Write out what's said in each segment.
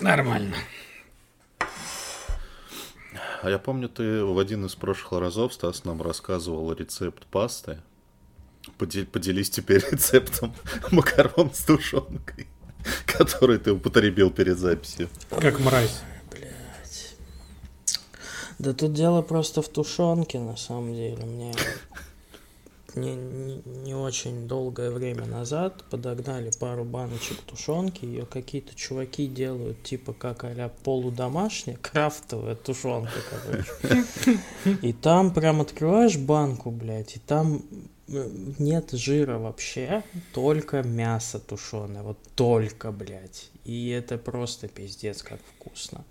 Нормально. А я помню, ты в один из прошлых разов, Стас, нам рассказывал рецепт пасты. Поделись теперь рецептом макарон с тушенкой, который ты употребил перед записью. Как мразь. Блять. Да тут дело просто в тушенке, на самом деле. Мне не, не, не очень долгое время назад подогнали пару баночек тушенки. Ее какие-то чуваки делают, типа как а полудомашняя, крафтовая тушенка, короче. И там прям открываешь банку, блядь, и там э, нет жира вообще, только мясо тушеное, вот только, блядь. И это просто пиздец, как вкусно.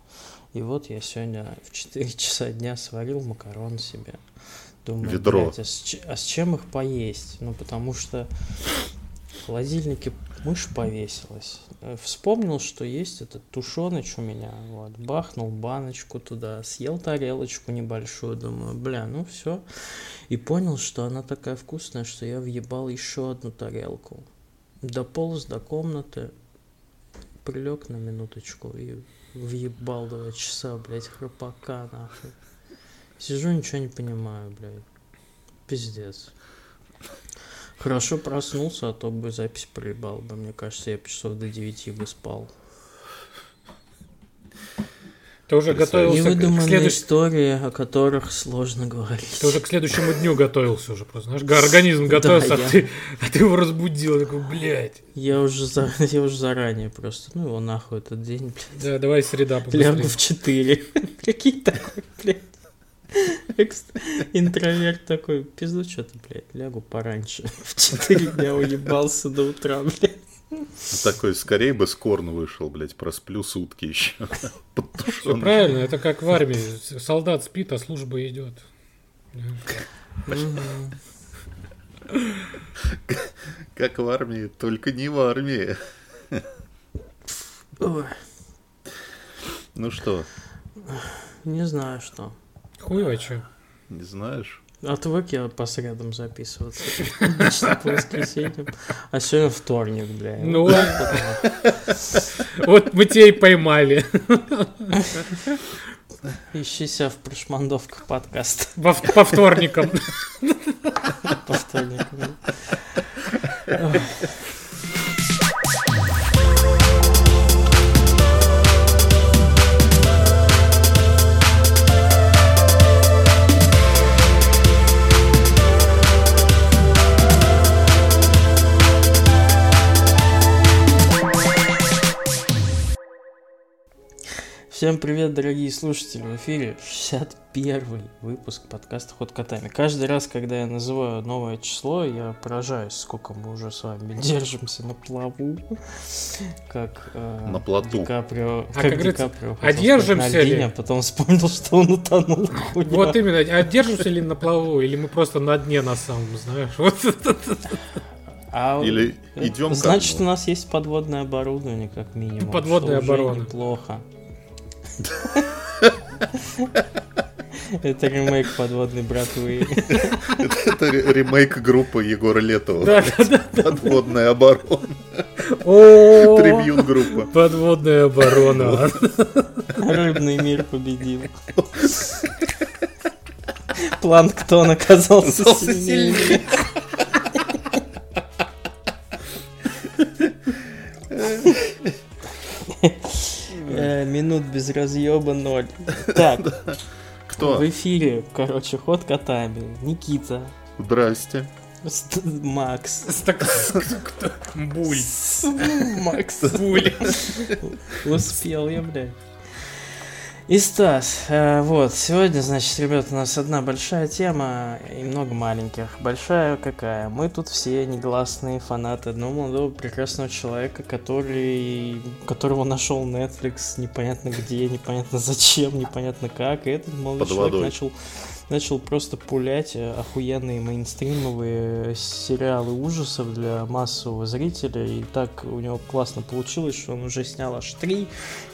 И вот я сегодня в 4 часа дня сварил макарон себе. Думаю, Ведро. блядь, а, с, а с чем их поесть? Ну, потому что в холодильнике мышь повесилась. Э, Вспомнил, что есть этот тушеныч у меня. Вот, бахнул баночку туда, съел тарелочку небольшую. Думаю, бля, ну все. И понял, что она такая вкусная, что я въебал еще одну тарелку. Дополз до комнаты, прилег на минуточку и въебал два часа, блядь, храпака, нахуй. Сижу, ничего не понимаю, блядь. Пиздец. Хорошо проснулся, а то бы запись проебал бы. Мне кажется, я часов до 9 бы спал. Ты уже готовился к- к Невыдуманные следующему... истории, о которых сложно говорить. Ты уже к следующему дню готовился уже просто, знаешь, га- организм готовился, я- а, ты, а ты его разбудил, такой, блядь. Я уже, за... я уже заранее просто, ну его нахуй этот день, блядь. Да, давай среда Лягу побыстрее. в 4. Прикинь такой, блядь. Интроверт такой, пизду что-то, блядь, лягу пораньше. В 4 дня уебался до утра, блядь. Такой, скорее бы Скорн вышел, блядь, просплю сутки еще. Все правильно, это как в армии. Солдат спит, а служба идет. Как в армии, только не в армии. Ой, Ну что, Не знаю что. Хуево, что? не знаешь? Отвык я по средам записываться. Обычно по воскресеньям. А сегодня вторник, бля. Ну Вот мы тебя и поймали. Ищи себя в прошмандовках подкаста Во- По вторникам. по вторникам. Всем привет, дорогие слушатели! В эфире 61 выпуск подкаста «Ход котами». Каждый раз, когда я называю новое число, я поражаюсь, сколько мы уже с вами держимся на плаву. Как э, На плоту. Ди Каприо, А как как Ди Каприо а держимся ли? а потом вспомнил, что он утонул. Хуя. Вот именно. А держимся ли на плаву, или мы просто на дне на самом, знаешь? Вот. А Или это идем Значит, у нас есть подводное оборудование, как минимум. Уже оборона. неплохо. Это ремейк подводной братвы. Это ре- ремейк группы Егора Летова. Подводная оборона. Трибьют группа. Подводная оборона. Рыбный мир победил. Планктон Оказался сильнее. Э, Минут без разъеба ноль. Так, Кто? в эфире, короче, ход котами. Никита, Здрасте. Ст- Макс, Так, кто? Буль. Макс, Буль. успел я, блядь. И Стас, э, вот, сегодня, значит, ребят, у нас одна большая тема и много маленьких. Большая какая? Мы тут все негласные фанаты одного молодого прекрасного человека, который, которого нашел Netflix непонятно где, непонятно зачем, непонятно как. И этот молодой Под человек водой. начал начал просто пулять э, охуенные мейнстримовые сериалы ужасов для массового зрителя. И так у него классно получилось, что он уже снял аж три,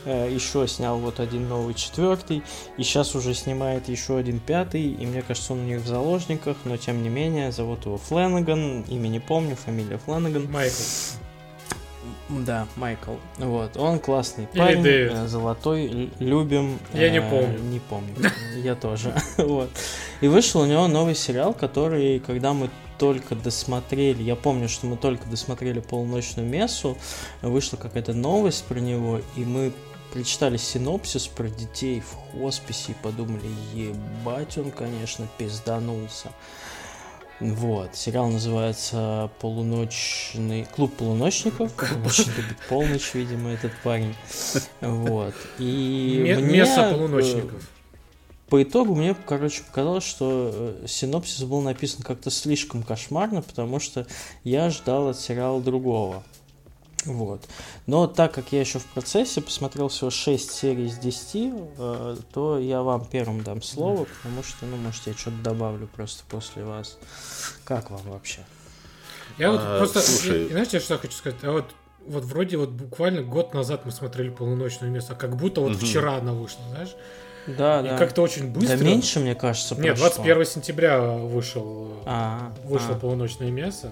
э, еще снял вот один новый четвертый, и сейчас уже снимает еще один пятый, и мне кажется, он у них в заложниках, но тем не менее, зовут его Фленнеган, имя не помню, фамилия Фленнеган. Майкл. Да, Майкл. Вот, он классный Или парень, Дэвид. э, золотой, любим. Я не э, помню. Не помню. Я тоже. Вот. И вышел у него новый сериал, который, когда мы только досмотрели, я помню, что мы только досмотрели полуночную мессу, вышла какая-то новость про него, и мы прочитали синопсис про детей в хосписе и подумали, ебать он, конечно, пизданулся. Вот, сериал называется «Полуночный... Клуб полуночников». Очень любит полночь, видимо, этот парень. Вот. И Место э, полуночников. По итогу мне, короче, показалось, что э, синопсис был написан как-то слишком кошмарно, потому что я ждал от сериала другого. Вот. Но так как я еще в процессе посмотрел всего 6 серий из 10, э, то я вам первым дам слово, потому что, ну, может, я что-то добавлю просто после вас. Как вам вообще? Я вот А, просто, слушай. и- и знаете, что я хочу сказать? А вот, вот вроде вот буквально год назад мы смотрели полуночное место, как будто вот Мгм. вчера она вышла, знаешь? Да, И да. как-то очень быстро. Да меньше, мне кажется, Нет, прошло. 21 сентября вышел, А, вышло а. полуночное мясо.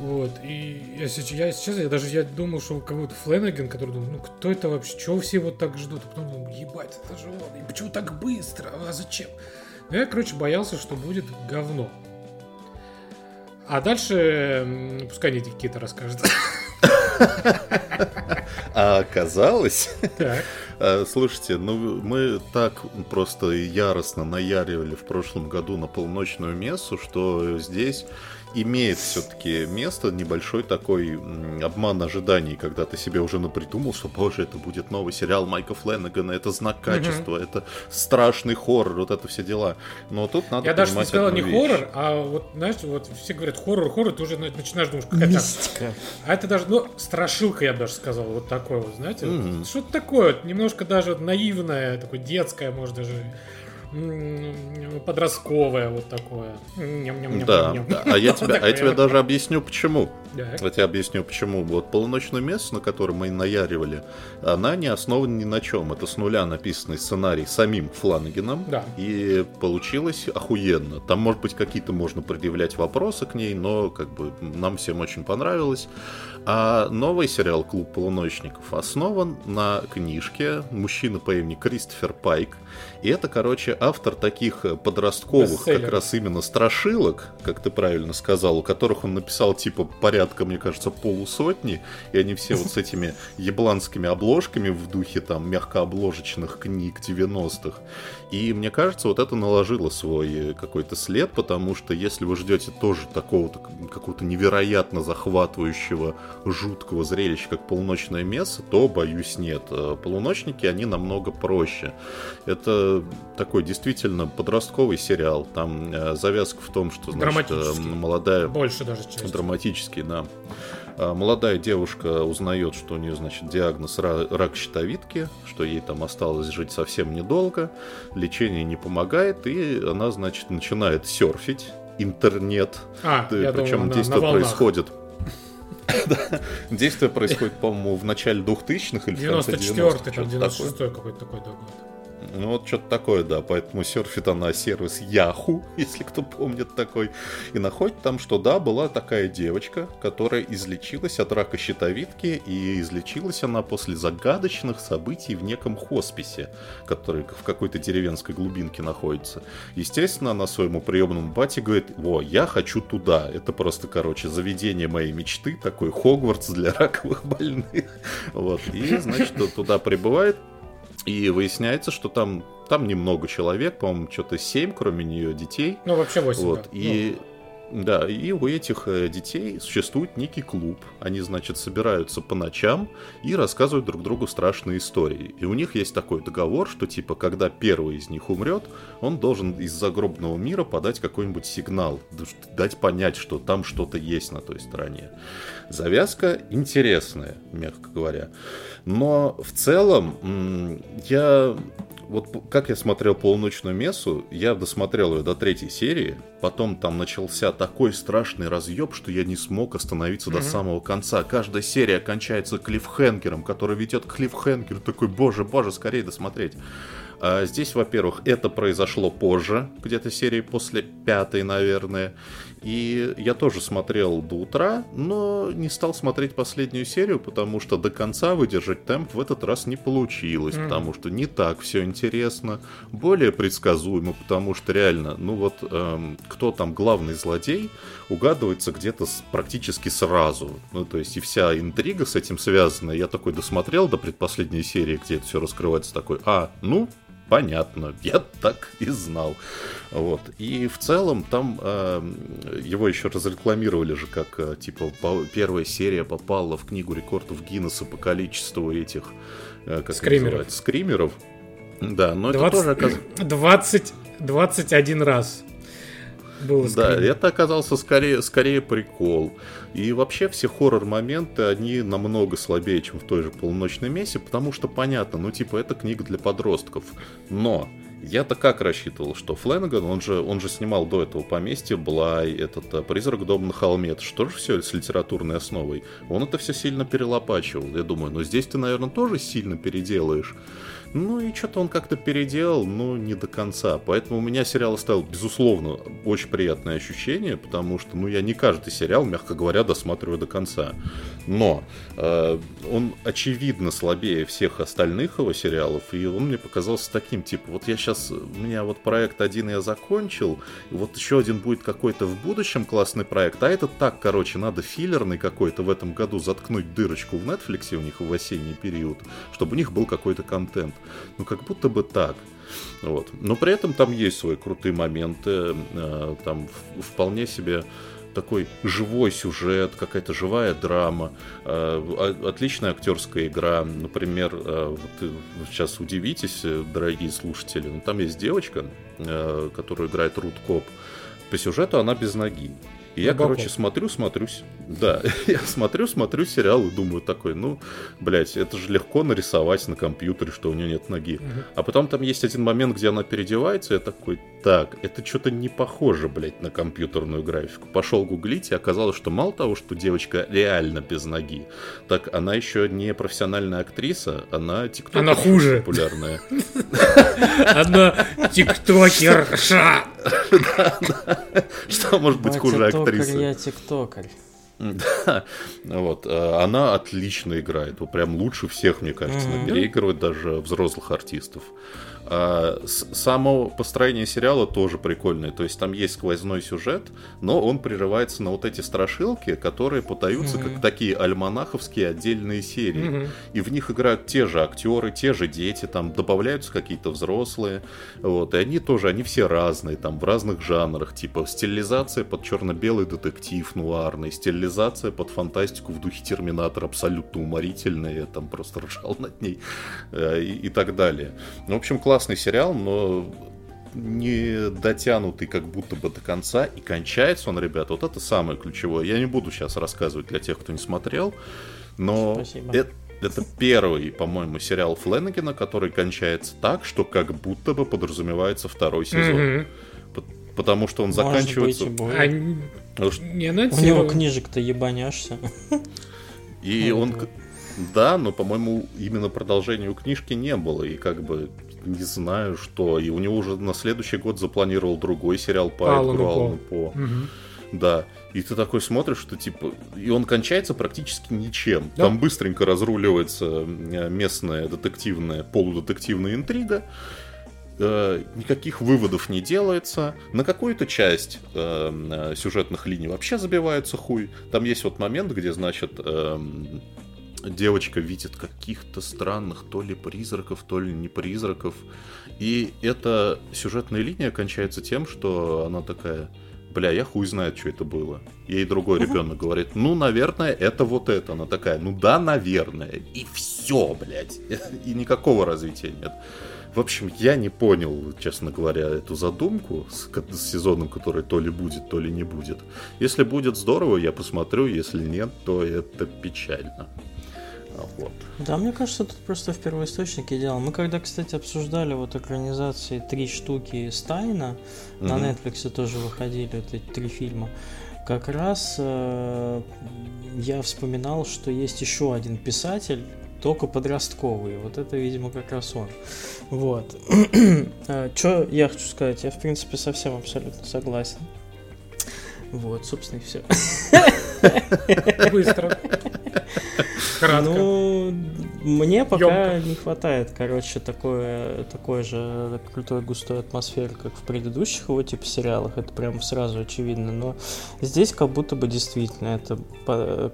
Вот, и я сейчас, я сейчас я даже я думал, что кого-то Фленаген, который думал, ну кто это вообще, чего все вот так ждут? А потом думал, ебать, это же он, и почему так быстро, а зачем? Ну, я, короче, боялся, что будет говно. А дальше, пускай Никита расскажет. А оказалось, Так. э, слушайте, ну мы так просто яростно наяривали в прошлом году на полночную мессу, что здесь имеет все-таки место небольшой такой обман ожиданий, когда ты себе уже напридумал, что, боже, это будет новый сериал Майка Фленнегана, это знак качества, это страшный хоррор, вот это все дела. Но тут надо Я даже не сказал не вещь. хоррор, а вот, знаешь, вот все говорят хоррор, хоррор, ты уже на- начинаешь думать, какая это Мистика. А это даже, ну, страшилка, я бы даже сказал, вот такое вот, знаете, вот Мгм. что-то такое, вот немножко даже вот наивное, такое детское, может даже подростковое, вот такое. Да, да. а я тебе, а я тебе даже объясню почему. Так. Я тебе объясню почему. Вот полуночное место, на котором мы наяривали, она не основана ни на чем. Это с нуля написанный сценарий самим Фланагеном. Да. И получилось охуенно. Там, может быть, какие-то можно предъявлять вопросы к ней, но как бы нам всем очень понравилось. А новый сериал «Клуб полуночников» основан на книжке мужчины по имени Кристофер Пайк. И это, короче, автор таких э, подростковых Бестселлеров. как раз именно страшилок, как ты правильно сказал, у которых он написал типа порядка, мне кажется, полусотни, и они все вот с этими ебланскими обложками в духе там мягкообложечных книг 90-х. И мне кажется, вот это наложило свой э, какой-то след, потому что если вы ждете тоже такого-то какого-то невероятно захватывающего, жуткого зрелища, как полуночное место, то, боюсь, нет. Э, Полуночники, они намного проще. Это такой действительно подростковый сериал. Там э, завязка в том, что значит, молодая Больше даже часть. Драматический, да. А, Молодая девушка узнает, что у нее, значит, диагноз ра- рак щитовидки, что ей там осталось жить совсем недолго, лечение не помогает, и она, значит, начинает серфить интернет. А, Причем думал, действие на происходит. Действие происходит, по-моему, в начале 2000-х или в конце 94-й, 90-х. там что-то такое. 96-й какой-то такой год. Ну вот что-то такое, да. Поэтому серфит она сервис Yahoo, если кто помнит такой. И находит там, что да, была такая девочка, которая излечилась от рака щитовидки, и излечилась она после загадочных событий в неком хосписе, который в какой-то деревенской глубинке находится. Естественно, она своему приемному бате говорит, во, я хочу туда. Это просто, короче, заведение моей мечты, такой Хогвартс для раковых больных. Вот. И, значит, туда прибывает, и выясняется, что там, там немного человек, по-моему, что-то 7, кроме нее детей. Ну, вообще 8, Вот. да. И да, и у этих э, детей существует некий клуб. Они, значит, собираются по ночам и рассказывают друг другу страшные истории. И у них есть такой договор, что типа, когда первый из них умрет, он должен из загробного мира подать какой-нибудь сигнал, дать понять, что там что-то есть на той стороне. Завязка интересная, мягко говоря. Но в целом я вот как я смотрел полуночную мессу, я досмотрел ее до третьей серии, потом там начался такой страшный разъеб, что я не смог остановиться mm-hmm. до самого конца. Каждая серия кончается клиффхенгером, который ведет к клиффхенгеру, такой, боже, боже, скорее досмотреть. А здесь, во-первых, это произошло позже, где-то серии после пятой, наверное. И я тоже смотрел до утра, но не стал смотреть последнюю серию, потому что до конца выдержать темп в этот раз не получилось, mm. потому что не так все интересно, более предсказуемо, потому что реально, ну вот, эм, кто там главный злодей, угадывается где-то с, практически сразу. Ну, то есть и вся интрига с этим связана. Я такой досмотрел до предпоследней серии, где это все раскрывается, такой, а, ну, понятно, я так и знал. Вот. И в целом там э, его еще разрекламировали же, как э, типа по, первая серия попала в книгу рекордов Гиннесса по количеству этих э, как скримеров. скримеров. Да, но 20, это тоже оказ... 20, 21 раз был Да, это оказался скорее, скорее прикол. И вообще все хоррор-моменты, они намного слабее, чем в той же полуночной мессе, потому что понятно, ну типа это книга для подростков. Но я-то как рассчитывал, что Фленнеган, он же, он же снимал до этого поместье Блай, этот а, «Призрак дома на холме», это что же все с литературной основой? Он это все сильно перелопачивал. Я думаю, ну здесь ты, наверное, тоже сильно переделаешь. Ну и что-то он как-то переделал, но не до конца. Поэтому у меня сериал оставил, безусловно, очень приятное ощущение, потому что, ну, я не каждый сериал, мягко говоря, досматриваю до конца. Но э, он очевидно слабее всех остальных его сериалов, и он мне показался таким, типа, вот я сейчас, у меня вот проект один я закончил, вот еще один будет какой-то в будущем классный проект, а этот так, короче, надо филлерный какой-то в этом году заткнуть дырочку в Netflix у них в осенний период, чтобы у них был какой-то контент. Ну, как будто бы так. Вот. Но при этом там есть свои крутые моменты, э, там вполне себе такой живой сюжет, какая-то живая драма, э, отличная актерская игра. Например, э, вот сейчас удивитесь, дорогие слушатели, но там есть девочка, которая играет Рут Коп. По сюжету она без ноги. И я, короче, смотрю, смотрюсь. Да, я смотрю, смотрю сериал и думаю такой, ну, блядь, это же легко нарисовать на компьютере, что у нее нет ноги. Угу. А потом там есть один момент, где она переодевается, и я такой, так, это что-то не похоже, блядь, на компьютерную графику. Пошел гуглить, и оказалось, что мало того, что девочка реально без ноги, так она еще не профессиональная актриса, она тиктокер. Она хуже. Популярная. Она тиктокерша. Что может быть хуже актрисы? Я тиктокер. Да, вот. Э, она отлично играет. Прям лучше всех, мне кажется, mm-hmm. переигрывает даже взрослых артистов. А, само построение сериала тоже прикольное. То есть там есть сквозной сюжет, но он прерывается на вот эти страшилки, которые подаются mm-hmm. как такие альманаховские отдельные серии. Mm-hmm. И в них играют те же актеры, те же дети, там добавляются какие-то взрослые. Вот. И они тоже, они все разные, там в разных жанрах. Типа стилизация под черно-белый детектив нуарный, стилизация под фантастику в духе Терминатора абсолютно уморительная. Я там просто ржал над ней. Э, и, и так далее. В общем, классный сериал, но не дотянутый как будто бы до конца, и кончается он, ребята, вот это самое ключевое. Я не буду сейчас рассказывать для тех, кто не смотрел, но это, это первый, по-моему, сериал Фленнегена, который кончается так, что как будто бы подразумевается второй сезон. Mm-hmm. Потому что он Может заканчивается... Быть, а... не У него книжек-то ебаняшься. И он... Да, но, по-моему, именно продолжения у книжки не было. И как бы не знаю что. И у него уже на следующий год запланировал другой сериал по Алану Алану По. Угу. Да. И ты такой смотришь, что типа... И он кончается практически ничем. Да. Там быстренько разруливается э, местная детективная, полудетективная интрига. Э, никаких выводов не делается. На какую-то часть э, сюжетных линий вообще забивается хуй. Там есть вот момент, где, значит, э, девочка видит каких-то странных то ли призраков, то ли не призраков. И эта сюжетная линия кончается тем, что она такая, бля, я хуй знает, что это было. Ей другой ребенок говорит, ну, наверное, это вот это. Она такая, ну да, наверное. И все, блядь. И никакого развития нет. В общем, я не понял, честно говоря, эту задумку с, с сезоном, который то ли будет, то ли не будет. Если будет здорово, я посмотрю, если нет, то это печально. Вот. Да, мне кажется, тут просто в первоисточнике дело. Мы когда, кстати, обсуждали вот экранизации три штуки Стайна, mm-hmm. на Netflix тоже выходили вот эти три фильма, как раз э, я вспоминал, что есть еще один писатель, только подростковый. Вот это, видимо, как раз он. Вот. Э, что я хочу сказать? Я, в принципе, совсем абсолютно согласен. Вот, собственно, и все. Быстро. Кратко. Ну, мне пока Ёмко. не хватает, короче, такое, такой же крутой густой атмосферы, как в предыдущих его типа сериалах. Это прям сразу очевидно. Но здесь как будто бы действительно это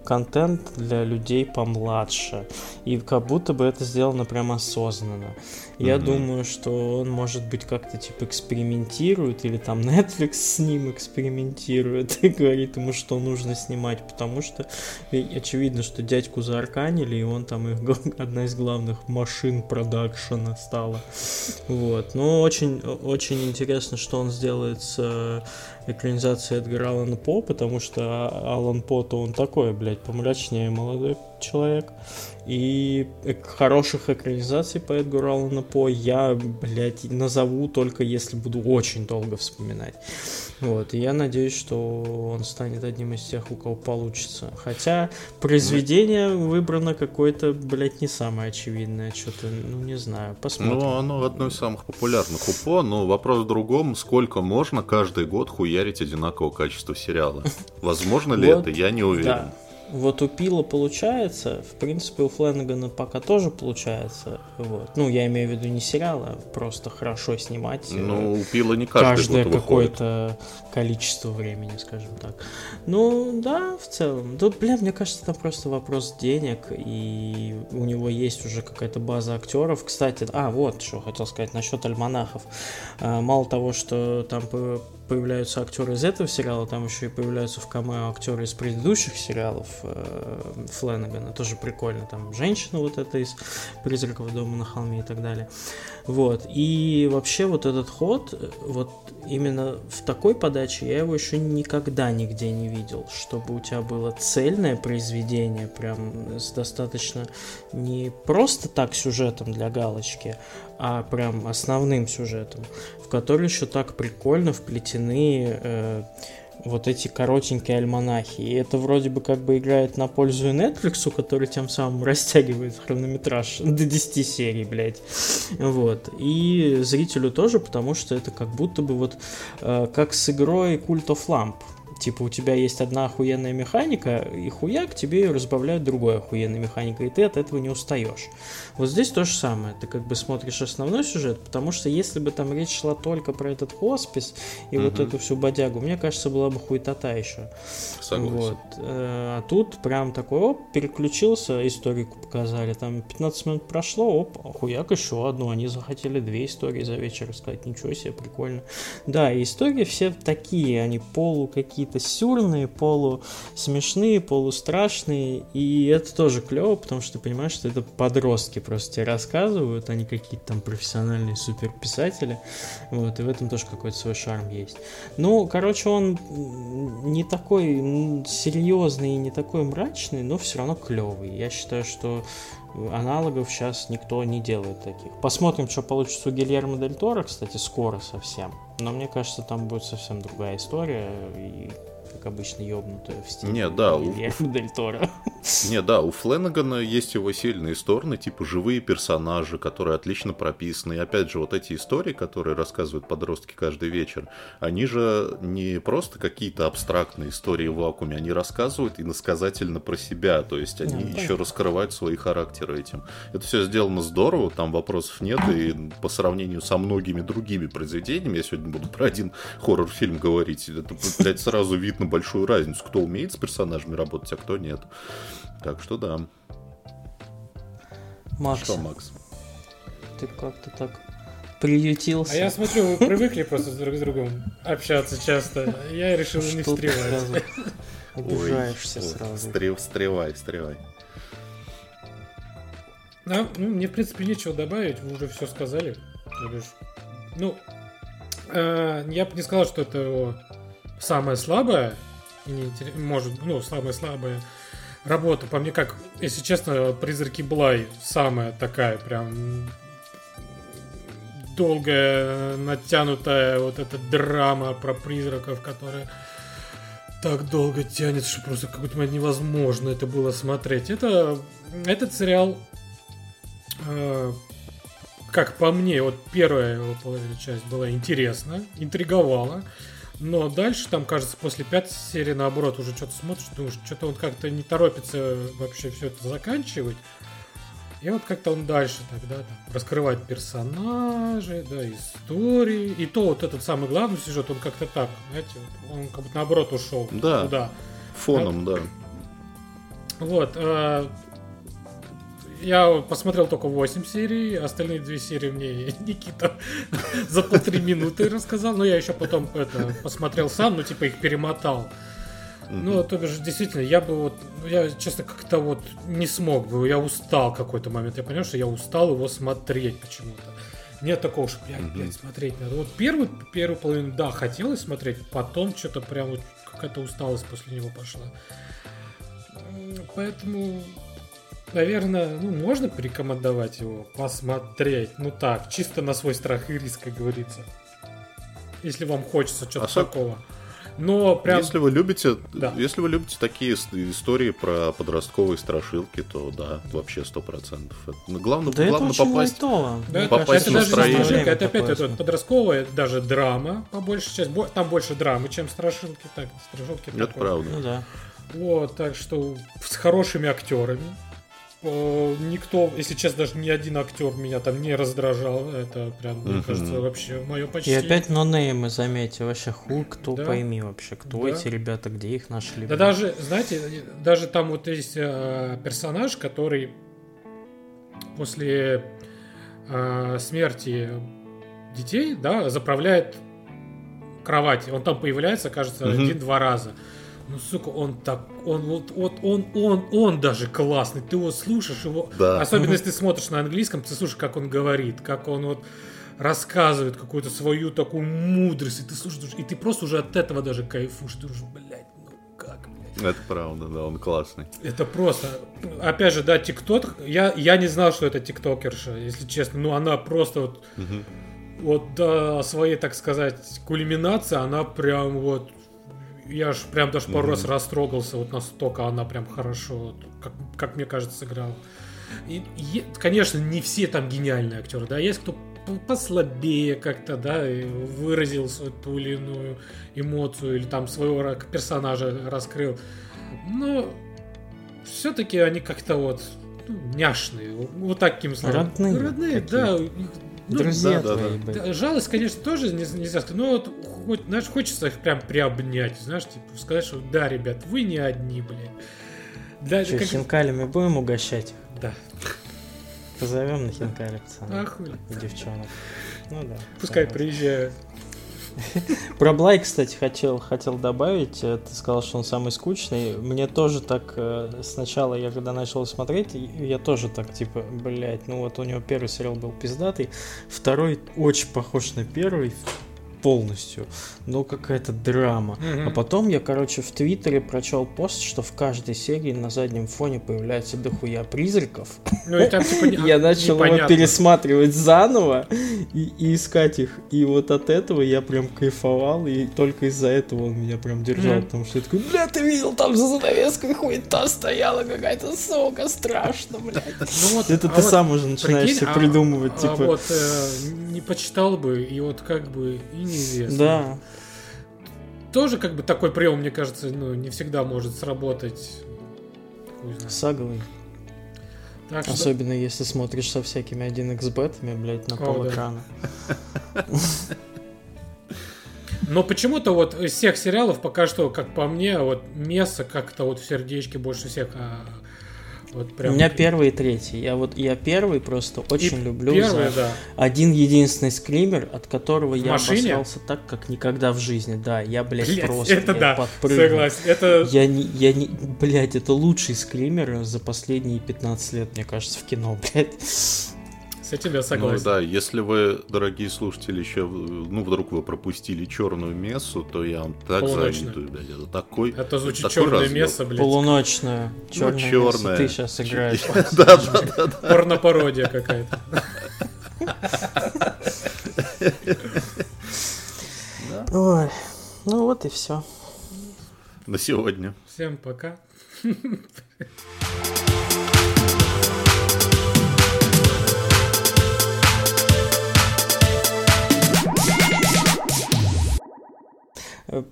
контент для людей помладше. И как будто бы это сделано прям осознанно. Я mm-hmm. думаю, что он, может быть, как-то типа экспериментирует, или там Netflix с ним экспериментирует и говорит ему, что нужно снимать, потому что очевидно, что дядьку заарканили, и он там их, одна из главных машин продакшена стала. Вот. Но очень, очень интересно, что он сделает с экранизацией Эдгара Алана По, потому что Алан По-то он такой, блядь, помрачнее молодой человек. И хороших экранизаций по Эдгару Аллану По я, блядь, назову только если буду очень долго вспоминать. Вот, и я надеюсь, что он станет одним из тех, у кого получится. Хотя произведение выбрано какое-то, блядь, не самое очевидное. Что-то, ну, не знаю, посмотрим. Ну, оно одно из самых популярных у По, но вопрос в другом, сколько можно каждый год хуярить одинакового качества сериала? Возможно ли это? Я не уверен. Вот у Пила получается, в принципе, у Фленнегана пока тоже получается. Вот. Ну, я имею в виду не сериал, а просто хорошо снимать. Ну, у Пила не каждый каждое какое-то количество времени, скажем так. Ну, да, в целом. Да, бля, мне кажется, это просто вопрос денег, и у него есть уже какая-то база актеров. Кстати, а, вот, что хотел сказать насчет альманахов. А, мало того, что там появляются актеры из этого сериала, там еще и появляются в камео актеры из предыдущих сериалов э, Фленнегана, тоже прикольно, там женщина вот эта из «Призраков дома на холме» и так далее. Вот, и вообще вот этот ход, вот именно в такой подаче я его еще никогда нигде не видел, чтобы у тебя было цельное произведение, прям с достаточно не просто так сюжетом для галочки, а прям основным сюжетом, в который еще так прикольно вплетены э, вот эти коротенькие альманахи. И это вроде бы как бы играет на пользу Netflix, который тем самым растягивает хронометраж до 10 серий, блядь. Вот. И зрителю тоже, потому что это как будто бы вот э, как с игрой Cult of Lamp. Типа у тебя есть одна охуенная механика, и хуяк тебе ее разбавляют другой охуенной механикой, и ты от этого не устаешь. Вот здесь то же самое. Ты как бы смотришь основной сюжет, потому что если бы там речь шла только про этот хоспис и угу. вот эту всю бодягу, мне кажется, была бы хуетата еще. Согласен. Вот. Э, а тут прям такой, оп, переключился, историку показали, там 15 минут прошло, оп, хуяк еще одну, они захотели две истории за вечер рассказать, ничего себе, прикольно. Да, и истории все такие, они полу какие-то сюрные, полу смешные, полустрашные, и это тоже клево, потому что ты понимаешь, что это подростки просто тебе рассказывают, они какие-то там профессиональные суперписатели, вот, и в этом тоже какой-то свой шарм есть. Ну, короче, он не такой серьезный и не такой мрачный, но все равно клевый. Я считаю, что аналогов сейчас никто не делает таких. Посмотрим, что получится у Гильермо Дель Торо, кстати, скоро совсем. Но мне кажется, там будет совсем другая история. И обычно ёбнутая в стиле Не, да, у... Дель Торо. Не, да, у Фленнегана есть его сильные стороны, типа живые персонажи, которые отлично прописаны. И опять же, вот эти истории, которые рассказывают подростки каждый вечер, они же не просто какие-то абстрактные истории в вакууме, они рассказывают иносказательно про себя, то есть они да, еще раскрывают свои характеры этим. Это все сделано здорово, там вопросов нет, и по сравнению со многими другими произведениями, я сегодня буду про один хоррор-фильм говорить, это, блядь, сразу видно большую разницу, кто умеет с персонажами работать, а кто нет. Так что да. Макс. Что, Макс? Ты как-то так приютился. А я смотрю, вы привыкли просто друг с другом общаться часто. Я решил не встревать. Обижаешься сразу. Встревай, встревай. Ну, мне, в принципе, нечего добавить, вы уже все сказали. Ну, э, я бы не сказал, что это его самое слабое, может, ну, самое слабое работа. По мне, как, если честно, «Призраки Блай» самая такая прям долгая, натянутая вот эта драма про призраков, которая так долго тянется, что просто какой-то невозможно это было смотреть. Это, этот сериал, э, как по мне, вот первая его половина часть была интересна, интриговала. Но дальше, там, кажется, после пятой серии, наоборот, уже что-то смотришь, думаешь, что-то он как-то не торопится вообще все это заканчивать. И вот как-то он дальше тогда там, раскрывает персонажей, да, истории. И то вот этот самый главный сюжет, он как-то так, знаете, он как будто наоборот ушел Да. туда. Фоном, да. Вот. э, я посмотрел только 8 серий, остальные две серии мне Никита за полтори минуты рассказал, но я еще потом это посмотрел сам, ну типа их перемотал. Ну, то бишь, действительно, я бы вот, я, честно, как-то вот не смог бы, я устал какой-то момент, я понял, что я устал его смотреть почему-то. Нет такого, что, блядь, блядь, смотреть надо. Вот первую, первую половину, да, хотелось смотреть, потом что-то прям вот какая-то усталость после него пошла. Поэтому, наверное, ну, можно порекомендовать его посмотреть. Ну так, чисто на свой страх и риск, как говорится. Если вам хочется что-то Осо- такого. Но прям... Если вы любите, Да. если вы любите такие ис- истории про подростковые страшилки, то да, вообще сто процентов. Ну, Главное, Да это главное очень попасть. лайтово. Да, попасть это в даже не настроение. страшилка, это опять это подростковая, даже драма, по большей части. Там больше драмы, чем страшилки. Так, страшилки Это такое. правда. Ну да. Вот, так что с хорошими актерами. Э, Никто, если честно, даже ни один актер меня там не раздражал. Это прям, мне кажется, вообще мое почти. И опять нонеймы, заметьте, вообще хуй, кто Да. пойми вообще, кто Да. эти ребята, где их нашли. Да блин. даже, знаете, даже там вот есть э, персонаж, который после э, смерти детей, да, заправляет кровать. Он там появляется, кажется, один-два раза. Ну, сука, он так, он вот, вот он, он, он даже классный. Ты его слушаешь, его, Да. особенно если ты смотришь на английском, ты слушаешь, как он говорит, как он вот рассказывает какую-то свою такую мудрость, и ты слушаешь, и ты просто уже от этого даже кайфуешь, ты уже, блядь, ну как, блядь. Это правда, да, он классный. Это просто, опять же, да, ТикТок, я, я не знал, что это тиктокерша, если честно, ну она просто вот, Мгм. вот до своей, так сказать, кульминации, она прям вот, я ж прям даже пару Мгм. раз растрогался, вот настолько она прям хорошо, как, как мне кажется, сыграла. И, е- конечно, не все там гениальные актеры, да, есть кто послабее как-то, да, и выразил свою ту или иную эмоцию, или там своего персонажа раскрыл. Но все-таки они как-то вот ну, няшные, вот таким словом. Родные Родные, такие. да. Ну, Друзья да, твои, да. блин. да, жалость, конечно, тоже не- нельзя сказать, но вот хоть, знаешь, хочется их прям приобнять, знаешь, типа сказать, что да, ребят, вы не одни, блядь. Да, Че, как- хинкалями будем угощать? да. Позовем на хинкали, пацаны. А хули. Девчонок. Ну да. Пускай приезжают. Про Блай, кстати, хотел, хотел добавить. э, Ты сказал, что он самый скучный. Мне тоже так э, сначала, я когда начал смотреть, я тоже так, типа, блять, ну вот у него первый сериал был пиздатый, второй очень похож на первый полностью, но какая-то драма. Мгм. А потом я, короче, в Твиттере прочел пост, что в каждой серии на заднем фоне появляется дохуя призраков. Ну и там типа не- Я начал его пересматривать заново и, и искать их. И вот от этого я прям кайфовал, и только из-за этого он меня прям держал. Мгм. Потому что я такой, бля, ты видел, там за занавеской хуета стояла какая-то сука, страшно, блядь. Ну вот, Это а ты вот сам уже начинаешь прикинь, себе а- придумывать, а типа. вот э, не почитал бы, и вот как бы и неизвестно. Да, Тоже как бы такой прием, мне кажется, ну, не всегда может сработать. Саговый. Так что- Особенно если смотришь со всякими 1xbetами, блядь, на пол экрана. Но почему-то вот из всех сериалов пока что, как по мне, вот Месса как-то вот в сердечке больше всех. Вот прям... У меня первый и третий. Я вот я первый просто очень И люблю Первый, за да. один единственный скример, от которого В я машине? обосрался так, как никогда в жизни. Да, я, блядь, Блядь, просто это я да, подпрыгнул. согласен. Это Я не, я не, блядь, это лучший скример за последние 15 лет, мне кажется, в кино, блядь. С этим я Ну согласен. да, если вы, дорогие слушатели, еще, ну, вдруг вы пропустили черную мессу, то я вам так Полуночную. завидую, блядь. Это такой... Это звучит такой черное разъёб. место, блядь. Полуночная. Черная. чёрная. Ты сейчас играешь. Да, да, да, да. Порнопародия какая-то. Ой, ну вот и все. На сегодня. Всем пока.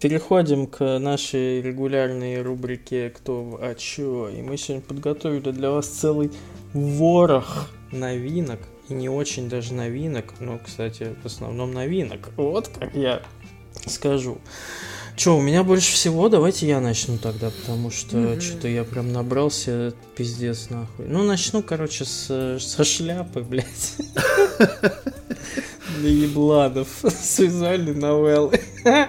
Переходим к нашей регулярной рубрике «Кто, а чё?». И мы сегодня подготовили для вас целый ворох новинок. И не очень даже новинок, но, кстати, в основном новинок. Вот как я скажу. Чё, у меня больше всего, давайте я начну тогда, потому что Мгм. что-то я прям набрался пиздец нахуй. Ну, начну, короче, с, со шляпы, блядь. Для ебланов. С визуальной новеллы.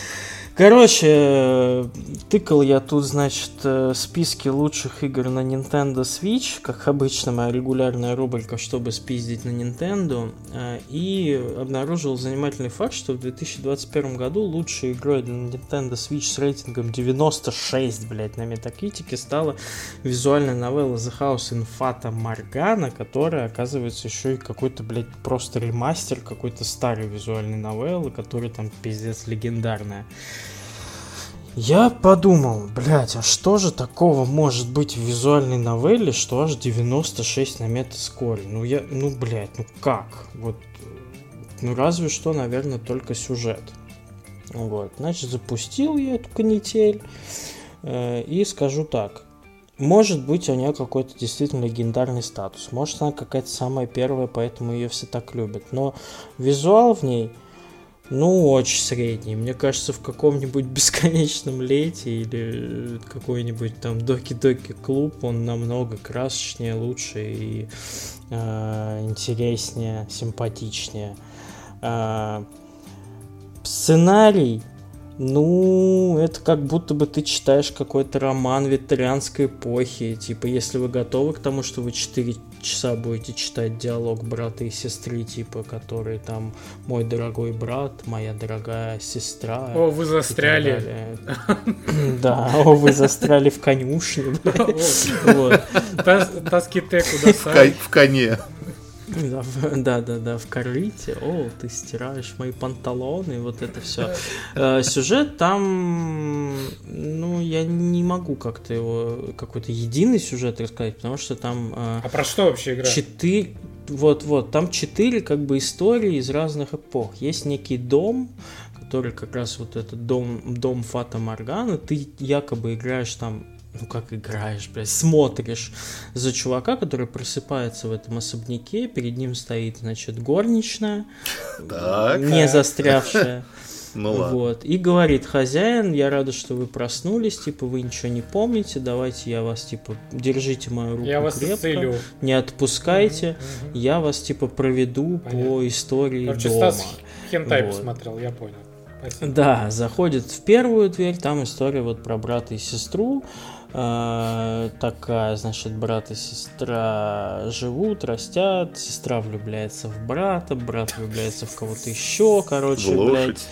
Короче, э, тыкал я тут, значит, э, списки лучших игр на Nintendo Switch, как обычно моя регулярная рубрика, чтобы спиздить на Nintendo, э, и обнаружил занимательный факт, что в 2021 году лучшей игрой для Nintendo Switch с рейтингом 96, блядь, на Метакритике стала визуальная новелла The House in Fata Morgana, которая, оказывается, еще и какой-то, блядь, просто ремастер какой-то старой визуальной новеллы, которая там пиздец легендарная. Я подумал, блядь, а что же такого может быть в визуальной новелле, что аж 96 на метаскоре? Ну я, ну блядь, ну как? Вот, ну разве что, наверное, только сюжет. Вот, значит, запустил я эту канитель, э, и скажу так. Может быть, у нее какой-то действительно легендарный статус. Может, она какая-то самая первая, поэтому ее все так любят. Но визуал в ней, ну, очень средний. Мне кажется, в каком-нибудь бесконечном лете или какой-нибудь там доки-доки клуб он намного красочнее, лучше и э, интереснее, симпатичнее. А, сценарий, ну, это как будто бы ты читаешь какой-то роман викторианской эпохи. Типа, если вы готовы к тому, что вы 4 часа будете читать диалог брата и сестры, типа, который там мой дорогой брат, моя дорогая сестра. О, вы застряли. Да, о, вы застряли в конюшне. В, ко- в коне. Да, да, да, да, в корыте. О, ты стираешь мои панталоны, вот это все. Сюжет там, ну, я не могу как-то его, какой-то единый сюжет рассказать, потому что там э, А про что вообще игра? четыре, вот, вот, там четыре как бы истории из разных эпох. Есть некий дом, который как раз вот этот дом, дом Фата Моргана, ты якобы играешь там ну как играешь, блядь, смотришь за чувака, который просыпается в этом особняке, перед ним стоит, значит, горничная, Так. не застрявшая, Ну ладно. вот, и говорит, хозяин, я рада, что вы проснулись, типа, вы ничего не помните, давайте я вас, типа, держите мою руку Я вас крепко, исцелю. не отпускайте, Мгм. я вас, типа, проведу Понятно. по истории Короче, дома. Стас Хентай Вот. посмотрел, я понял. Спасибо. Да, заходит в первую дверь, там история вот про брата и сестру. Э, такая, значит, брат и сестра живут, растят, сестра влюбляется в брата, брат влюбляется в кого-то еще, короче, В лошадь. блядь.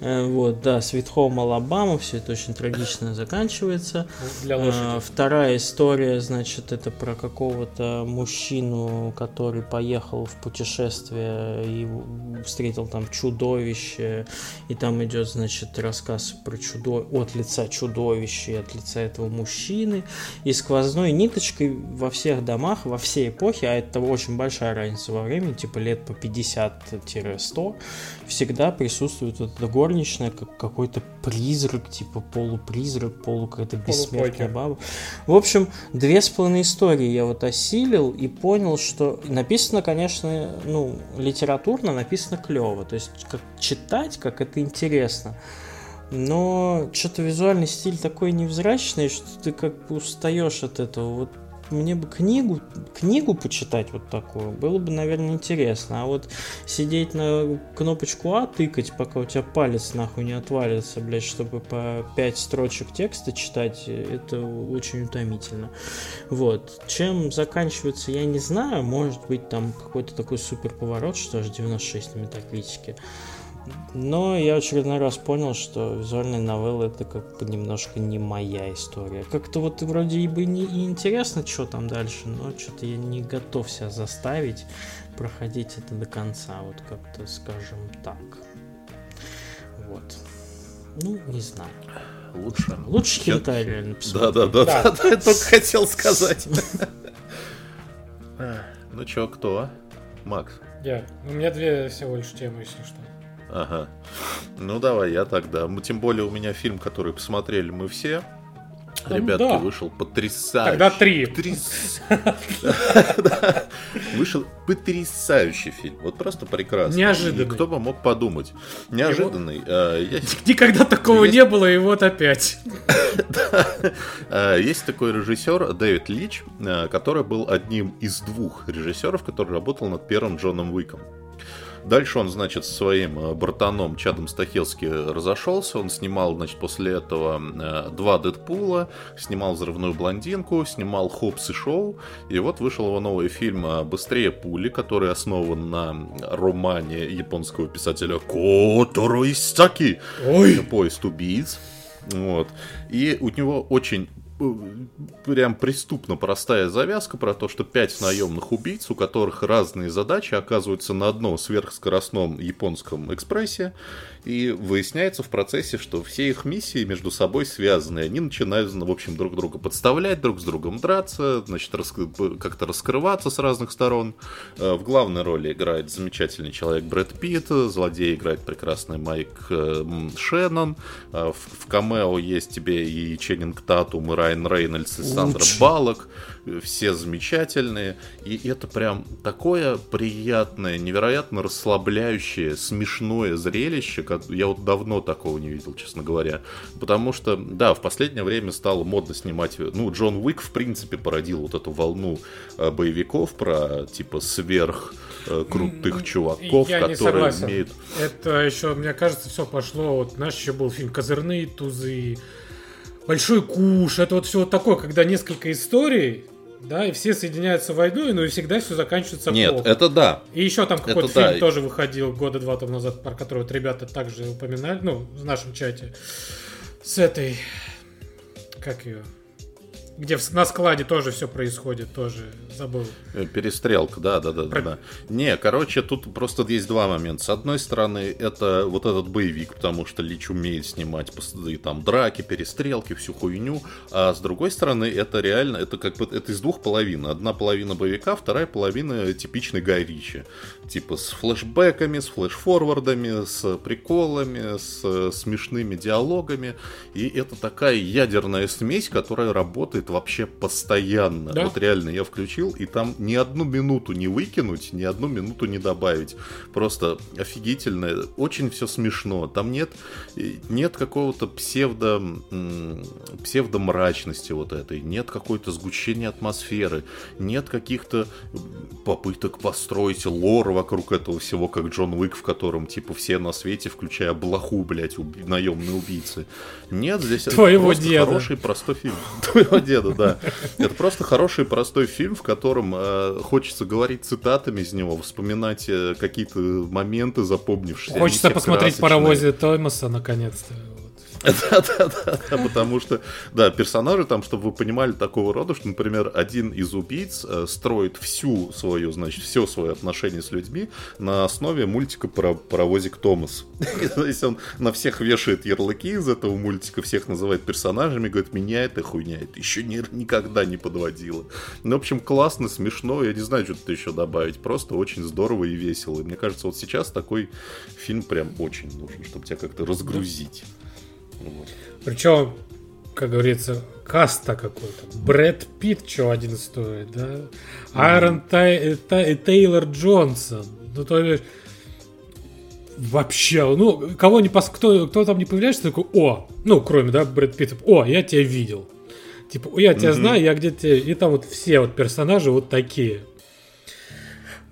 Э, Вот, да, Sweet Home Alabama, все это очень трагично заканчивается. Для А, лошади. Вторая история, значит, это про какого-то мужчину, который поехал в путешествие и встретил там чудовище, и там идет, значит, рассказ про чудо от лица чудовища и от лица этого мужчины, и сквозной ниточкой во всех домах, во всей эпохе, а это очень большая разница во времени, типа лет по 50-100, всегда присутствует вот эта горничная, как какой-то призрак, типа полупризрак, полу какая-то бессмертная баба. В общем, две с половиной истории я вот осилил и понял, что написано, конечно, ну, литературно написано клево. То есть, как читать, как это интересно. Но что-то визуальный стиль такой невзрачный, что ты как бы устаешь от этого. Вот мне бы книгу, книгу почитать вот такую, было бы, наверное, интересно. А вот сидеть на кнопочку А тыкать, пока у тебя палец нахуй не отвалится, блядь, чтобы по 5 строчек текста читать, это очень утомительно. Вот. Чем заканчивается, я не знаю. Может быть, там какой-то такой супер поворот, что аж 96 на метакритике. Но я очередной раз понял, что визуальная новелла это как бы немножко не моя история. Как-то вот вроде бы не и интересно, что там дальше, но что-то я не готов себя заставить проходить это до конца, вот как-то скажем так. Вот. Ну, не знаю. Лучше. Лучше хентай реально Да, да, да, да, да, я только хотел сказать. Ну чё, кто? Макс. Я. У меня две всего лишь темы, если что. Ага. Ну давай, я тогда. Тем более у меня фильм, который посмотрели мы все. Ну Ребятки, да. вышел потрясающий. Тогда три. Потряс-. Вышел потрясающий фильм. Вот просто прекрасный. Неожиданный. Кто бы мог подумать. Неожиданный. Я- Никогда такого не было, и вот опять. Э, Есть такой режиссер Дэвид Лич, э, который был одним из двух режиссеров, который работал над первым Джоном Уиком. Дальше он, значит, со своим э, братаном Чадом Стахелски разошелся. Он снимал, значит, после этого э, два Дэдпула, снимал «Взрывную блондинку», снимал «Хопс и Шоу». И вот вышел его новый фильм э, «Быстрее пули», который основан на романе японского писателя Которо Исаки поезд убийц. Вот. И у него очень прям преступно простая завязка про то, что пять наемных убийц, у которых разные задачи, оказываются на одном сверхскоростном японском экспрессе, и выясняется в процессе, что все их миссии между собой связаны. Они начинают, в общем, друг друга подставлять, друг с другом драться, значит, рас- как-то раскрываться с разных сторон. Э, В главной роли играет замечательный человек Брэд Питт, злодей играет прекрасный Майк э, Шеннон, Э, в, в камео есть тебе и Ченнинг Татум, и Райан Рейнольдс, и Сандра Лучший. Все замечательные, и это прям такое приятное, невероятно расслабляющее, смешное зрелище, как я вот давно такого не видел, честно говоря, потому что, да, в последнее время стало модно снимать, ну, Джон Уик, в принципе, породил вот эту волну э, боевиков про, типа, сверх э, крутых чуваков, Я которые умеют... Это еще, мне кажется, все пошло. Вот, знаешь, еще был фильм «Козырные тузы», «Большой куш». Это вот все вот такое, когда несколько историй, да, и все соединяются войной, но и всегда все заканчивается Нет, плохо. это да, И еще там какой-то это да. фильм тоже выходил года два там назад, про который вот ребята также упоминали, ну, в нашем чате. С этой... Как ее? Где в- на складе тоже все происходит, тоже забыл. Э, Перестрелка, да, да, да, да, Про- да. Не, короче, тут просто есть два момента. С одной стороны, это вот этот боевик, потому что Лич умеет снимать и там драки, перестрелки, всю хуйню. А с другой стороны, это реально, это как бы это из двух половин. Одна половина боевика, вторая половина типичный Гай Ричи. Типа с флешбэками, с флешфорвардами, с приколами, с э, смешными диалогами. И это такая ядерная смесь, которая работает вообще постоянно. Да. Вот реально я включил, и там ни одну минуту не выкинуть, ни одну минуту не добавить. Просто офигительно, очень все смешно. Там нет, э, нет какого-то псевдо, псевдомрачности вот этой, нет какой-то сгущения атмосферы, нет каких-то попыток построить лор вокруг этого всего, как Джон Уик, в котором типа все на свете, включая блоху, блядь, уби- наемные убийцы. Нет, здесь это Твоего просто деда. хороший простой фильм. Твоего деда, да. Это просто хороший простой фильм, в котором э, хочется говорить цитатами из него, вспоминать э, какие-то моменты запомнившиеся. Хочется посмотреть красочные. паровозе Томаса наконец-то. Да-да-да, потому что, да, персонажи там, чтобы вы понимали, такого рода, что, например, один из убийц э, строит всю свою, значит, все свое отношение с людьми на основе мультика про паровозик Томас. То есть он на всех вешает ярлыки из этого мультика, всех называет персонажами, говорит, меня эта хуйня, это еще ни- никогда не подводило. Ну, в общем, классно, смешно, я не знаю, что тут еще добавить, просто очень здорово и весело. И мне кажется, вот сейчас такой фильм прям очень нужен, чтобы тебя как-то разгрузить. Вот. Причем, как говорится, каста какой-то. Брэд Питт, что один стоит, да? Айрон Тай- Тай- Тейлор Джонсон. Ну, то есть... Вообще, ну, кого не пос... кто, кто там не появляется, такой, о, ну, кроме, да, Брэд Питта, о, я тебя видел. Типа, я тебя знаю, я где-то... И там вот все вот персонажи вот такие.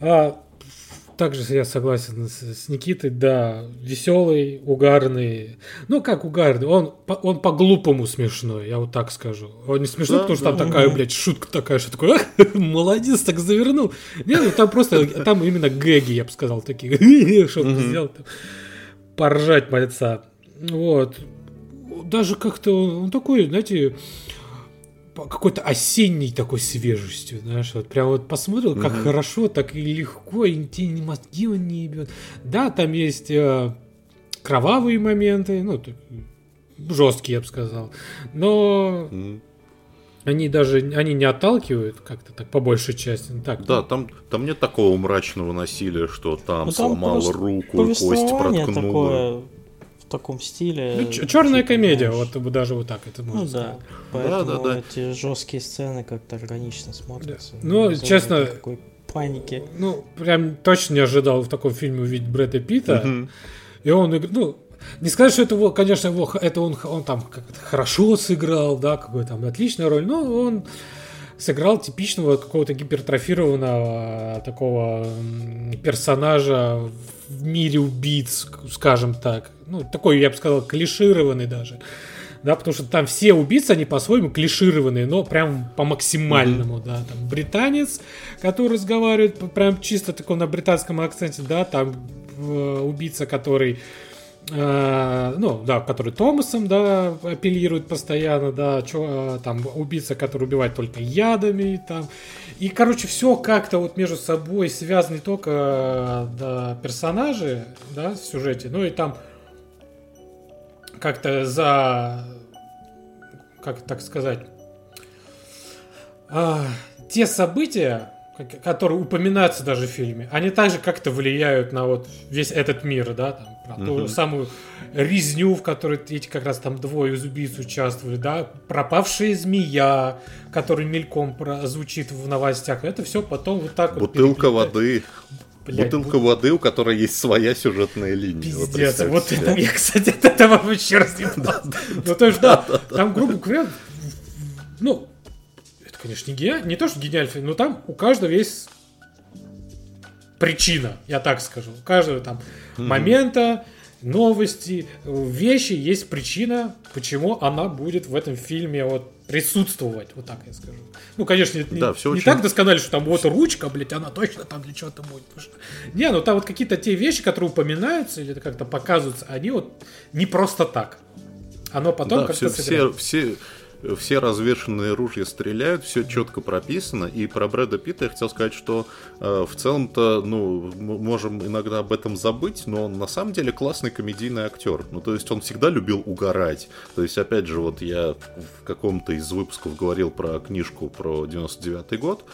А, также я согласен с, с Никитой, да, веселый, угарный. Ну, как угарный, он, он по-глупому смешной, я вот так скажу. Он не смешной, да, потому что да, там да. такая, блядь, шутка такая, что такое, молодец, так завернул. Нет, ну там просто, там именно гэги, я бы сказал, такие, что он сделал, поржать мальца. Вот. Даже как-то он такой, знаете, какой-то осенней такой свежестью, знаешь, вот прям вот посмотрел, как mm-hmm. хорошо, так и легко, и ни мозги он не ебет. Да, там есть э, кровавые моменты, ну, жесткие, я бы сказал, но mm-hmm. они даже, они не отталкивают как-то так, по большей части. Ну, так, да, ну. там, там нет такого мрачного насилия, что там ну, сломал руку, кость проткнул. Такое в таком стиле. Ну, черная типа, комедия, знаешь. вот даже вот так это можно Ну да, поэтому да, да, да. эти жесткие сцены как-то органично смотрятся. Да. Ну, честно, такой паники. Ну, прям точно не ожидал в таком фильме увидеть Брэда Питта. Угу. И он, ну, не сказать, что это, конечно, его, это он, он там как-то хорошо сыграл, да, какой там отличная роль, но он сыграл типичного какого-то гипертрофированного такого персонажа в мире убийц, скажем так. Ну, такой, я бы сказал, клишированный даже. Да, потому что там все убийцы, они по-своему клишированные, но прям по максимальному, mm-hmm. да. Там британец, который разговаривает прям чисто таком на британском акценте, да, там э, убийца, который Э, ну, да, который Томасом, да, апеллирует постоянно, да, чё, э, там, убийца, который убивает только ядами, там, и, короче, все как-то вот между собой связано не только э, да, персонажи, да, в сюжете, но и там как-то за, как так сказать, а, те события, которые упоминаются даже в фильме, они также как-то влияют на вот весь этот мир, да, там, про mm-hmm. ту самую резню, в которой эти как раз там двое из убийц участвовали, да, пропавшая змея, который мельком звучит в новостях, это все потом вот так Бутылка вот воды. Блядь, Бутылка бут... воды, у которой есть своя сюжетная линия. Пиздец, вот, вот это я, кстати, от этого вообще раз не Ну, то есть, да, там, грубо говоря, ну, это, конечно, не гениально, не то, что гениальный но там у каждого есть причина, я так скажу. У каждого там mm-hmm. момента, новости, вещи есть причина, почему она будет в этом фильме вот присутствовать, вот так я скажу. Ну, конечно, не, да, все не очень... так досконально, что там вот ручка, блядь, она точно там для чего-то будет. Что... Не, ну там вот какие-то те вещи, которые упоминаются или как-то показываются, они вот не просто так. Оно потом да, как-то все, все, все, все развешенные ружья стреляют, все четко прописано. И про Брэда Питта я хотел сказать, что э, в целом-то, ну, мы можем иногда об этом забыть, но он на самом деле классный комедийный актер. Ну, то есть он всегда любил угорать. То есть, опять же, вот я в каком-то из выпусков говорил про книжку про 99 год,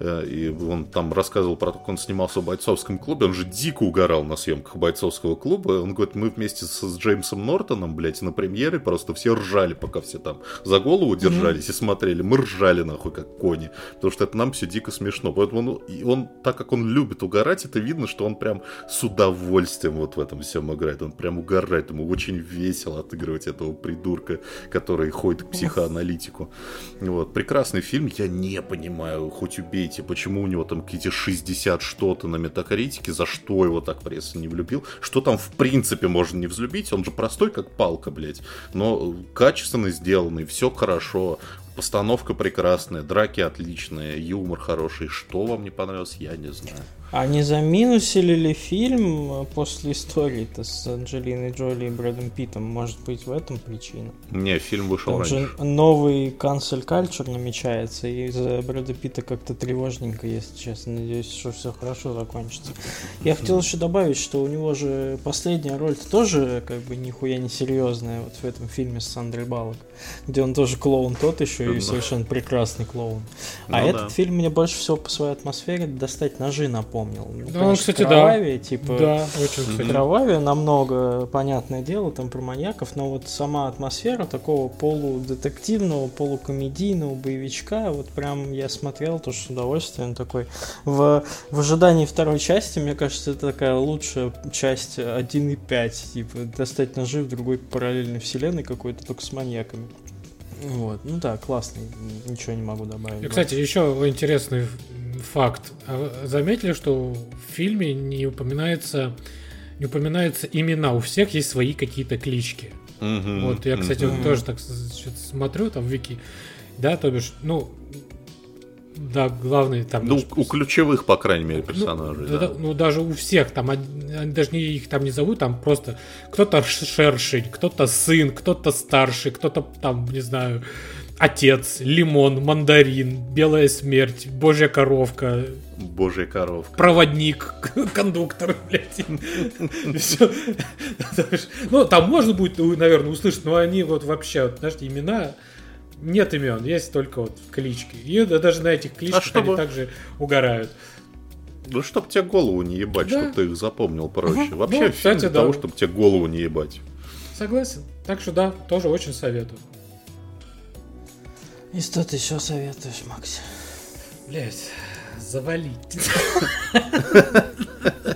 и он там рассказывал про то, как он снимался в бойцовском клубе, он же дико угорал на съемках бойцовского клуба, он говорит, мы вместе с, с Джеймсом Нортоном, блядь, на премьере просто все ржали, пока все там за голову держались mm-hmm. и смотрели, мы ржали нахуй, как кони, потому что это нам все дико смешно, поэтому он, он, так как он любит угорать, это видно, что он прям с удовольствием вот в этом всем играет, он прям угорает, ему очень весело отыгрывать этого придурка, который ходит к психоаналитику, вот, прекрасный фильм, я не понимаю, хоть убей смотрите, почему у него там какие-то 60 что-то на метакритике, за что его так пресса не влюбил, что там в принципе можно не взлюбить, он же простой как палка, блядь, но качественно сделанный, все хорошо, постановка прекрасная, драки отличные, юмор хороший, что вам не понравилось, я не знаю. А не заминусили ли фильм после истории-то с Анджелиной Джоли и Брэдом Питтом? Может быть, в этом причина? Не, фильм вышел Там раньше. же новый канцель кальчур намечается, и из-за Брэда Питта как-то тревожненько, если честно. Надеюсь, что все хорошо закончится. Я хотел еще добавить, что у него же последняя роль тоже как бы нихуя не серьезная вот в этом фильме с Сандрой Балок, где он тоже клоун тот еще и совершенно прекрасный клоун. А ну, этот да. фильм мне больше всего по своей атмосфере достать ножи напомнил запомнил. Ну, да, конечно, кстати, кровавее, да. типа, да, очень, кстати. кровавее намного, понятное дело, там про маньяков, но вот сама атмосфера такого полудетективного, полукомедийного боевичка, вот прям я смотрел тоже с удовольствием такой. В, в ожидании второй части, мне кажется, это такая лучшая часть 1.5, типа, достать ножи в другой параллельной вселенной какой-то, только с маньяками. Вот, ну да, классный, ничего не могу добавить. И, кстати, еще интересный факт. А вы Заметили, что в фильме не упоминается, не упоминаются имена. У всех есть свои какие-то клички. Мгм, Вот я, кстати, мгм. вот тоже так смотрю там в вики, да, то бишь, ну, да, главный там. Ну, наш- у ключевых, по крайней мере, ну, персонажей, да, да. да, ну, даже у всех, там, они, они даже не, их там не зовут, там просто кто-то шершень, кто-то сын, кто-то старший, кто-то там, не знаю, отец, лимон, мандарин, белая смерть, божья коровка, Божья коровка. проводник, кондуктор, блядь. Ну, там можно будет, наверное, услышать, но они вот вообще, вот, знаешь, имена нет имен, есть только вот клички. И да- даже на этих кличках чтобы- они также угорают. Ну, чтоб тебе голову не ебать, Да. чтоб ты их запомнил проще. Вообще, Ну, фильм кстати, для да. того, чтобы тебе голову не ебать. Согласен. Так что да, тоже очень советую. И что ты еще советуешь, Макс? Блять, завалить.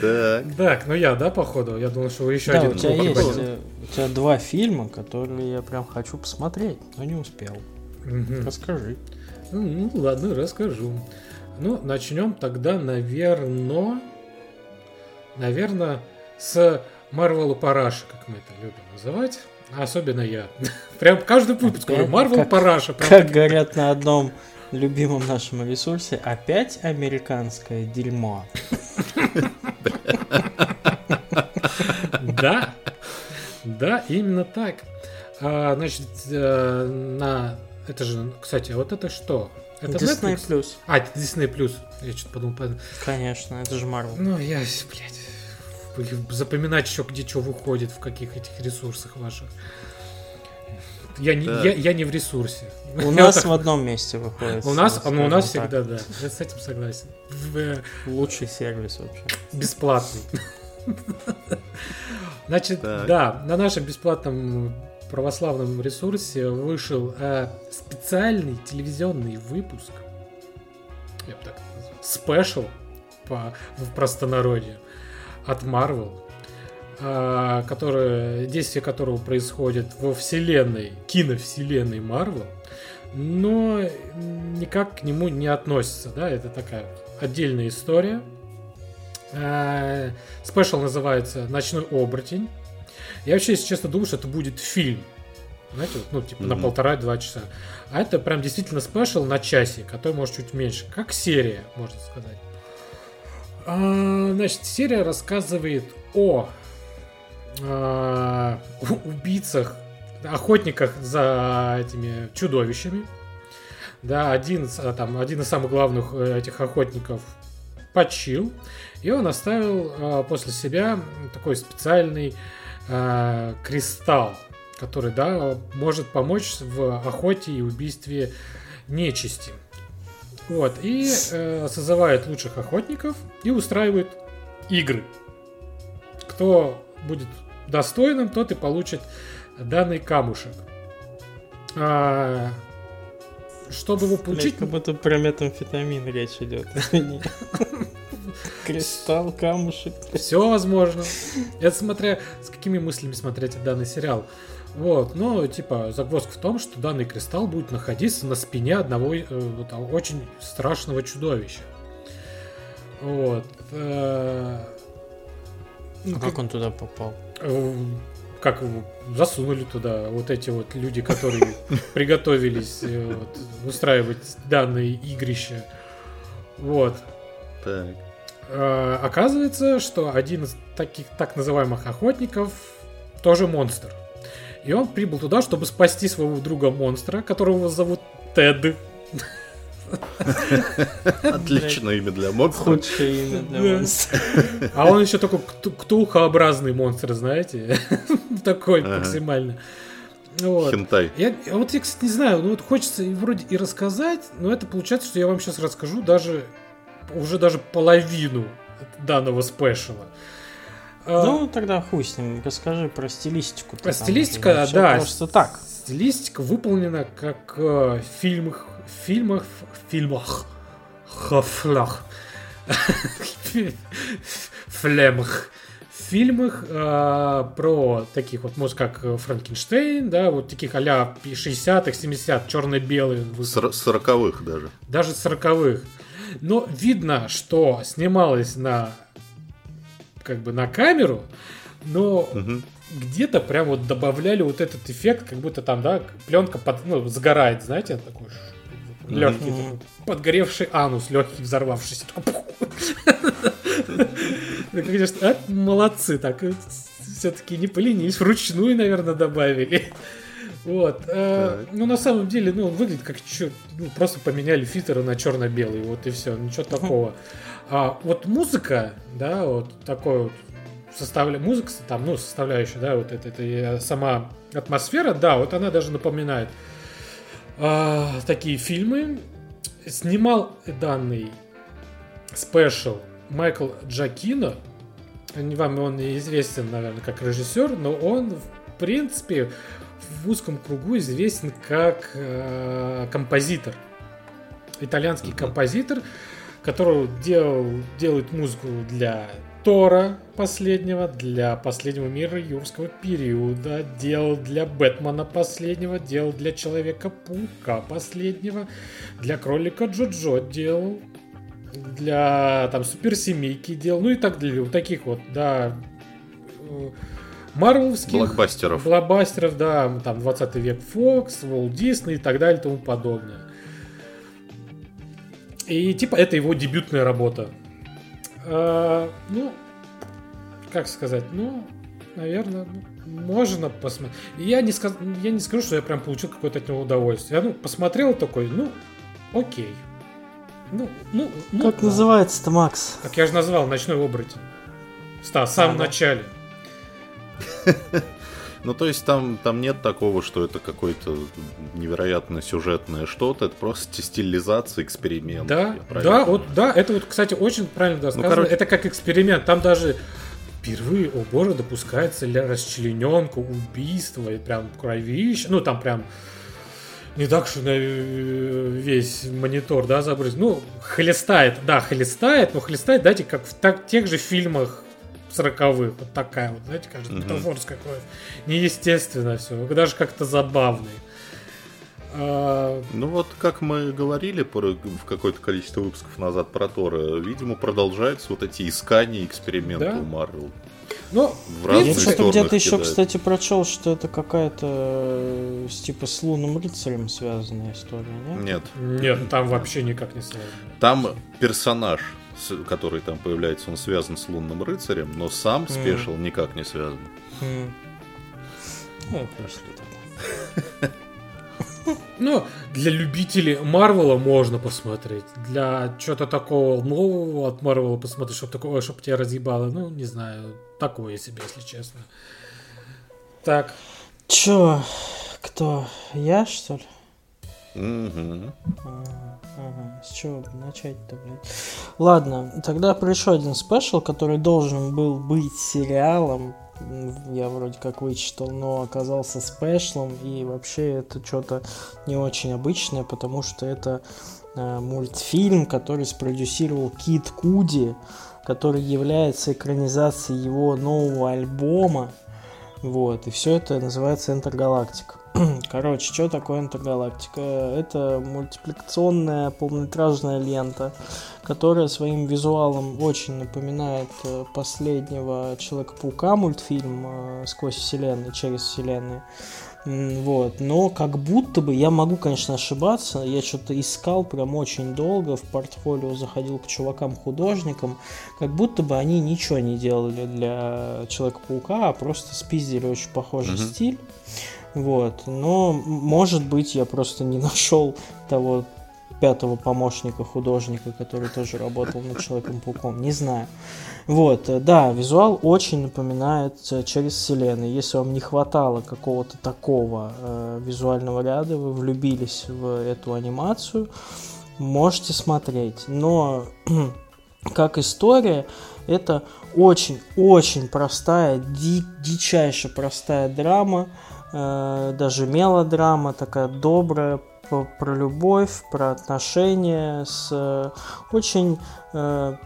Так. Так, ну я, да, походу? Я думал, что вы еще Да, один. у тебя ну, есть э, у тебя два фильма, которые я прям хочу посмотреть, но не успел. Мгм. Расскажи. Ну, ну, ладно, расскажу. Ну, начнем тогда, наверное, наверное, с Марвел Параша, как мы это любим называть. Особенно я. Прям каждый выпуск говорю? Марвел Параша. Как говорят на одном любимом нашем ресурсе, опять американское дерьмо. Да, да, именно так. А, значит, э, на... Это же, кстати, а вот это что? Это Disney плюс. А, это Disney Плюс. Я что-то подумал. по- Конечно, это же Марвел. Ну, я, блядь, запоминать еще, где что выходит, в каких этих ресурсах ваших. Я не, Так. я, я не в ресурсе. У нас в одном месте выходит. У нас, ну, у нас всегда, да. Я с этим согласен. Э, Лучший сервис вообще. бесплатный. Значит, Так. да, на нашем бесплатном православном ресурсе вышел э, специальный телевизионный выпуск. Я бы так назвал. Спешл по, в простонародье от Marvel. Э, которое, действие которого происходит во вселенной, киновселенной Marvel, но никак к нему не относится, да, это такая отдельная история. Э, Спешл называется «Ночной оборотень». Я вообще, если честно, думал, что это будет фильм. Знаете, вот, ну, типа на Мгм. полтора-два часа. А это прям действительно спешл на часе, который может чуть меньше. Как серия, можно сказать. А, значит, серия рассказывает о а, убийцах, охотниках за этими чудовищами. Да, один, а, там, один из самых главных э, этих охотников почил, и он оставил после себя такой специальный кристалл, который, да, может помочь в охоте и убийстве нечисти. Вот, и э, созывает лучших охотников и устраивает игры. Кто будет достойным, тот и получит данный камушек. А, чтобы его Блядь, получить, как будто про метамфетамин речь идет. Кристалл, камушек. Все возможно. Это смотря с какими мыслями смотреть данный сериал. Вот, но типа загвоздка в том, что данный кристалл будет находиться на спине одного э, вот, очень страшного чудовища. Вот. э, ну, А как он туда попал? Э, как засунули туда вот эти вот люди, которые приготовились э, вот, устраивать данное игрище. Вот. Так. Э, оказывается, что один из таких так называемых охотников тоже монстр. И он прибыл туда, чтобы спасти своего друга монстра, которого зовут Тед. Отличное имя для монстра. Худшее имя для монстра. А он еще такой кту- ктулхообразный монстр, знаете? Такой максимально. Вот. Хентай. Я, а вот я, кстати, не знаю, ну вот хочется и вроде и рассказать, но это получается, что я вам сейчас расскажу даже уже даже половину данного спешала. А, Ну, тогда хуй с ним. Расскажи про стилистику. А стилистика, да. Просто так. Стилистика выполнена как э, в фильмах, в фильмах, в фильмах, хафлах, флемах, в фильмах э, про таких вот, может, как Франкенштейн, да, вот таких а-ля 60-х, 70-х, черно-белые. Сороковых даже. Даже сороковых. Но видно, что снималось на как бы на камеру, но угу. где-то прям вот добавляли вот этот эффект, как будто там, да, пленка под, ну, сгорает, знаете, такой легкий, mm-hmm. подгоревший анус, легкий взорвавшийся. Конечно, молодцы, так все-таки не поленились, вручную, наверное, добавили. Вот. Э, ну, на самом деле, ну, он выглядит как чё, ну, просто поменяли фильтры на черно-белый, вот и все, ничего такого. А вот музыка, да, вот такой вот составля... музыка, там, ну, составляющая, да, вот это, это сама атмосфера, да, вот она даже напоминает а, такие фильмы. Снимал данный спешл Майкл Джакино. Вам он известен, наверное, как режиссер, но он, в принципе, в узком кругу известен как э, композитор. Итальянский композитор, который делал, делает музыку для Тора последнего, для последнего мира юрского периода, делал для Бэтмена последнего, делал для Человека-паука последнего, для Кролика Джоджо делал, для там суперсемейки делал, ну и так далее, вот таких вот, да, э, Марвелских блокбастеров. блокбастеров, да, там 20 век Fox, Walt Disney и так далее и тому подобное. И типа это его дебютная работа. А, ну, как сказать, ну, наверное, можно посмотреть. Я не, сказ... я не скажу, что я прям получил какое-то от него удовольствие. Я ну, посмотрел такой, ну, окей. Ну, ну, ну как да. называется-то, Макс? Как я же назвал, ночной оборотень. В самом а, начале. Ну, то есть там, там нет такого, что это какое-то невероятно сюжетное что-то, это просто стилизация, эксперимент. Да, да, вот, да, это вот, кстати, очень правильно да, ну, сказано. Ну, короче... Это как эксперимент. Там даже впервые, о боже, допускается расчлененка, убийство, и прям кровище. Ну, там прям не так, что на весь монитор, да, забрызг. Ну, хлестает, да, хлестает, но хлестает, знаете, как в так, тех же фильмах сороковых. Вот такая вот, знаете, кажется, mm-hmm. метафорская кровь. Неестественно все, даже как-то забавный. А... Ну вот, как мы говорили про, в какое-то количество выпусков назад про Тора, видимо, продолжаются вот эти искания, эксперименты да? у Марвел. Ну, в разные я что-то где-то еще, кстати, прочел, что это какая-то э, типа с лунным рыцарем связанная история, нет? Нет. Нет, там вообще никак не связано. Там персонаж который там появляется, он связан с лунным рыцарем, но сам mm. спешл никак не связан. Mm. Ну, для любителей Марвела можно посмотреть. Для чего-то такого нового от Марвела посмотреть, чтобы такое, чтобы тебя разъебало. Ну, не знаю, такое себе, если честно. Так. Чё? Кто? Я, что ли? Угу. Ага, с чего начать-то, блядь? Ладно, тогда про еще один спешл, который должен был быть сериалом. Я вроде как вычитал, но оказался спешлом. И вообще это что-то не очень обычное, потому что это э, мультфильм, который спродюсировал Кит Куди, который является экранизацией его нового альбома. Вот, и все это называется Интергалактика. Короче, что такое интергалактика? Это мультипликационная полнометражная лента, которая своим визуалом очень напоминает э, последнего Человека-паука мультфильм э, сквозь вселенную, через вселенную. Вот, но как будто бы, я могу, конечно, ошибаться, я что-то искал прям очень долго, в портфолио заходил к чувакам-художникам, как будто бы они ничего не делали для Человека-паука, а просто спиздили очень похожий mm-hmm. стиль. Вот. Но, может быть, я просто не нашел того пятого помощника художника, который тоже работал над Человеком-пауком. Не знаю. Вот, да, визуал очень напоминает э, через вселенную. Если вам не хватало какого-то такого э, визуального ряда, вы влюбились в эту анимацию, можете смотреть. Но как история, это очень-очень простая, ди дичайше простая драма, даже мелодрама такая добрая, про любовь, про отношения с э, очень э,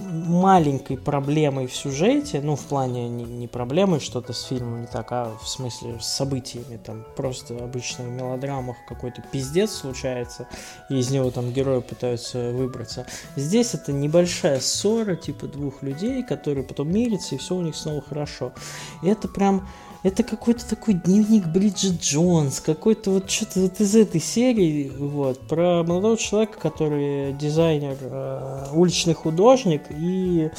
маленькой проблемой в сюжете, ну, в плане не, не проблемой что-то с фильмом не так, а в смысле с событиями, там, просто обычно в мелодрамах какой-то пиздец случается, и из него там герои пытаются выбраться. Здесь это небольшая ссора, типа двух людей, которые потом мирятся, и все у них снова хорошо. И это прям это какой-то такой дневник Бриджит Джонс, какой-то вот что-то вот из этой серии, вот, про молодого человека, который дизайнер, э, уличный художник и